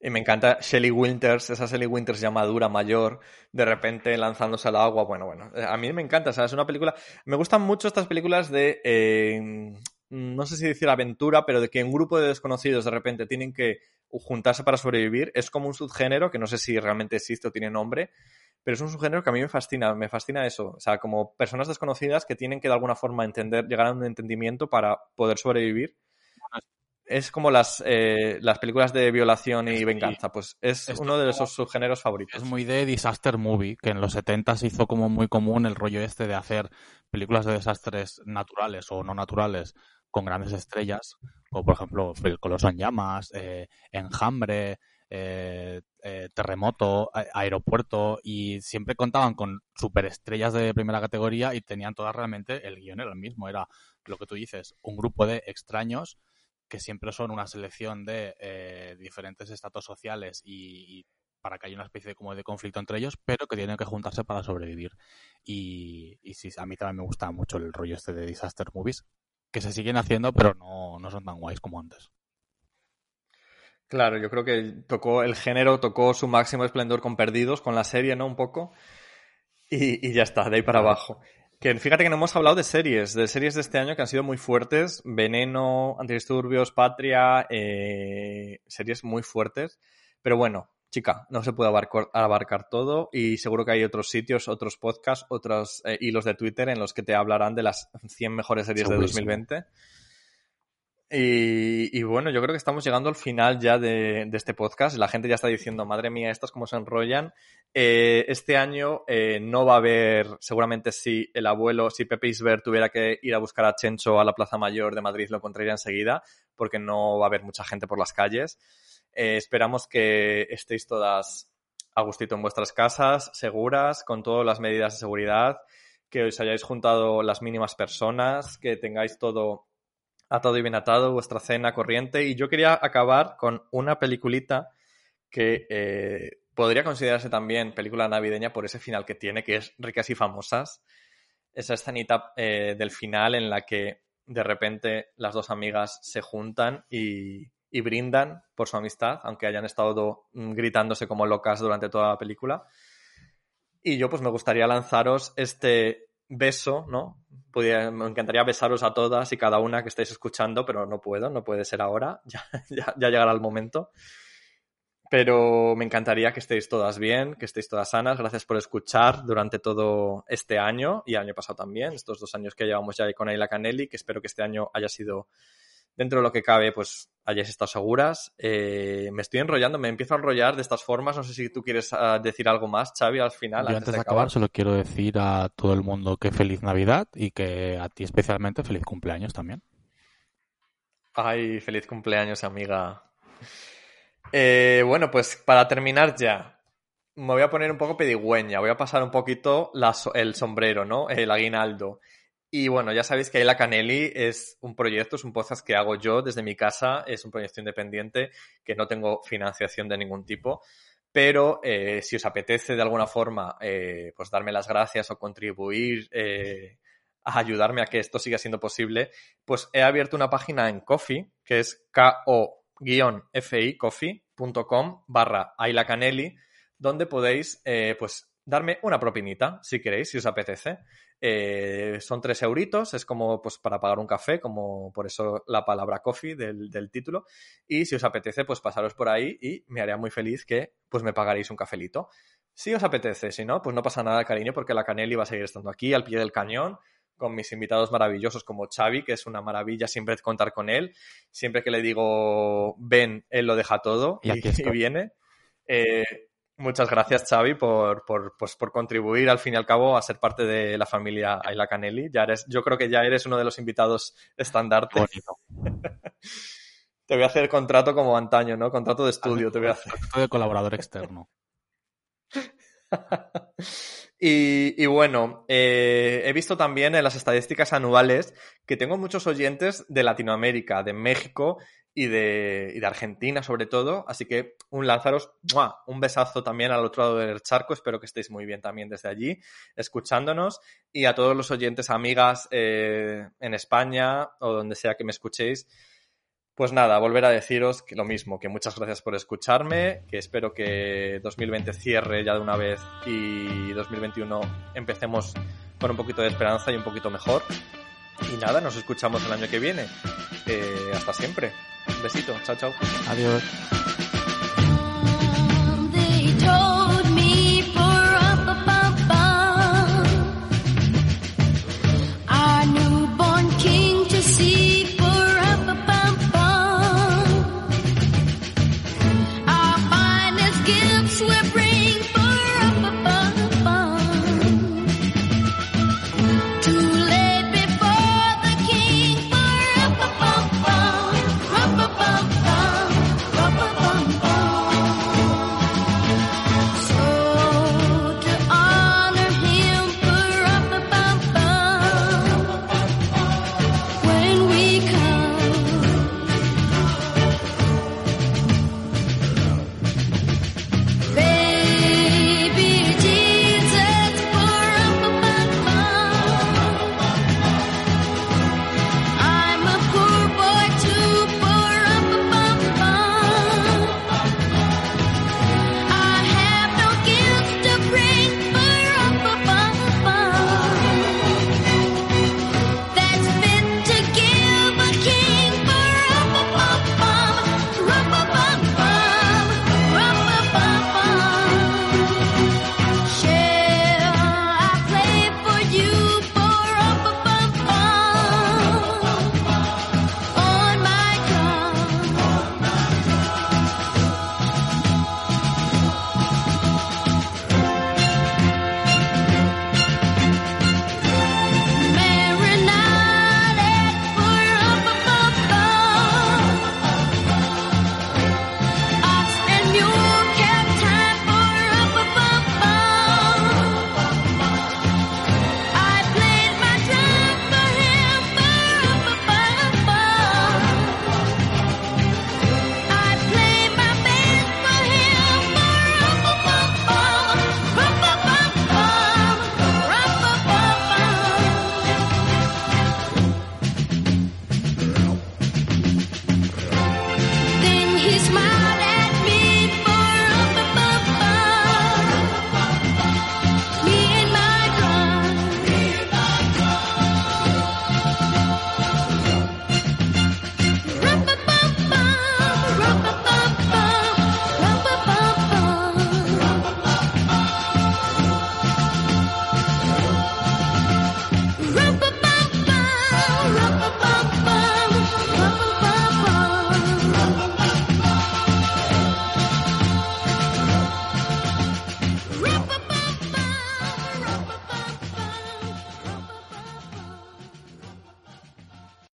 Y me encanta Shelley Winters, esa Shelley Winters ya madura, mayor, de repente lanzándose al agua. Bueno, bueno, eh, a mí me encanta, o sea, es una película... Me gustan mucho estas películas de, eh, no sé si decir aventura, pero de que un grupo de desconocidos de repente tienen que juntarse para sobrevivir. Es como un subgénero que no sé si realmente existe o tiene nombre, pero es un subgénero que a mí me fascina, me fascina eso. O sea, como personas desconocidas que tienen que de alguna forma entender, llegar a un entendimiento para poder sobrevivir. Es como las, eh, las películas de violación y venganza, pues es Esto uno de esos subgéneros favoritos. Es muy de disaster movie, que en los 70 se hizo como muy común el rollo este de hacer películas de desastres naturales o no naturales con grandes estrellas, como por ejemplo El Coloso en Llamas, eh, Enjambre, eh, eh, Terremoto, Aeropuerto, y siempre contaban con superestrellas de primera categoría y tenían todas realmente, el guion era el mismo, era lo que tú dices, un grupo de extraños que siempre son una selección de eh, diferentes estatus sociales y, y para que haya una especie de, como de conflicto entre ellos, pero que tienen que juntarse para sobrevivir. Y, y sí, a mí también me gusta mucho el rollo este de disaster movies, que se siguen haciendo, pero no, no son tan guays como antes. Claro, yo creo que tocó el género, tocó su máximo esplendor con Perdidos, con la serie, ¿no? Un poco. Y, y ya está, de ahí para abajo. Que fíjate que no hemos hablado de series, de series de este año que han sido muy fuertes. Veneno, Antidisturbios, Patria, eh, series muy fuertes. Pero bueno, chica, no se puede abarcar, abarcar todo y seguro que hay otros sitios, otros podcasts, otros eh, hilos de Twitter en los que te hablarán de las 100 mejores series Segurísimo. de 2020. Y, bueno, yo creo que estamos llegando al final ya de, de este podcast. La gente ya está diciendo, madre mía, estas cómo se enrollan. Eh, este año eh, no va a haber, seguramente si el abuelo, si Pepe Isbert tuviera que ir a buscar a Chencho a la Plaza Mayor de Madrid, lo encontraría enseguida, porque no va a haber mucha gente por las calles. Eh, esperamos que estéis todas a gustito en vuestras casas, seguras, con todas las medidas de seguridad, que os hayáis juntado las mínimas personas, que tengáis todo atado y bien atado, vuestra cena corriente. Y yo quería acabar con una peliculita que eh, podría considerarse también película navideña por ese final que tiene, que es Ricas y Famosas. Esa escenita eh, del final en la que de repente las dos amigas se juntan y, brindan por su amistad, aunque hayan estado gritándose como locas durante toda la película. Y yo pues me gustaría lanzaros este beso, ¿no? Me encantaría besaros a todas y cada una que estáis escuchando, pero no puedo, no puede ser ahora, [laughs] ya, ya, ya llegará el momento. Pero me encantaría que estéis todas bien, que estéis todas sanas. Gracias por escuchar durante todo este año y el año pasado también, estos dos años que llevamos ya con Ayla Canelli, que espero que este año haya sido, dentro de lo que cabe, pues hayáis estado seguras. Eh, me estoy enrollando, me empiezo a enrollar de estas formas. No sé si tú quieres ah, decir algo más, Xavi, al final. Yo antes de acabar solo quiero decir a todo el mundo que feliz Navidad y que a ti especialmente feliz cumpleaños también. Ay, feliz cumpleaños, amiga. Eh, bueno, pues para terminar ya, me voy a poner un poco pedigüeña, voy a pasar un poquito la el sombrero, ¿no? El aguinaldo. Y bueno, ya sabéis que La Canelli es un proyecto, es un podcast que hago yo desde mi casa, es un proyecto independiente que no tengo financiación de ningún tipo, pero eh, si os apetece de alguna forma pues pues darme las gracias o contribuir eh, a ayudarme a que esto siga siendo posible, pues he abierto una página en Coffee, que es ko-fi, coffee.com barra Ayla Canelli, donde podéis eh, pues darme una propinita, si queréis, si os apetece. Eh, son tres euritos, es como pues para pagar un café, como por eso la palabra coffee del, del, título. Y si os apetece, pues pasaros por ahí y me haría muy feliz que pues me pagaréis un cafelito. Si os apetece, si no, pues no pasa nada, cariño, porque la Canelli va a seguir estando aquí, al pie del cañón, con mis invitados maravillosos como Xavi, que es una maravilla siempre contar con él. Siempre que le digo ven, él lo deja todo y, y, y viene. Eh, muchas gracias, Xavi, por, por, pues, por contribuir al fin y al cabo a ser parte de la familia Ayla Canelli. Ya eres, yo creo que ya eres uno de los invitados estandarte. [laughs] te voy a hacer contrato como antaño, ¿no? Contrato de estudio, te voy a hacer. Contrato de colaborador externo. [laughs] Y, y, bueno, eh, he visto también en las estadísticas anuales que tengo muchos oyentes de Latinoamérica, de México y de, Argentina sobre todo. Así que un lanzaros, un besazo también al otro lado del charco. Espero que estéis muy bien también desde allí, escuchándonos. Y a todos los oyentes, amigas eh, en España o donde sea que me escuchéis. Pues nada, volver a deciros lo mismo, que muchas gracias por escucharme, que espero que 2020 cierre ya de una vez y 2021 empecemos con un poquito de esperanza y un poquito mejor. Y nada, nos escuchamos el año que viene. Eh, hasta siempre. Un besito, chao, chao. Adiós.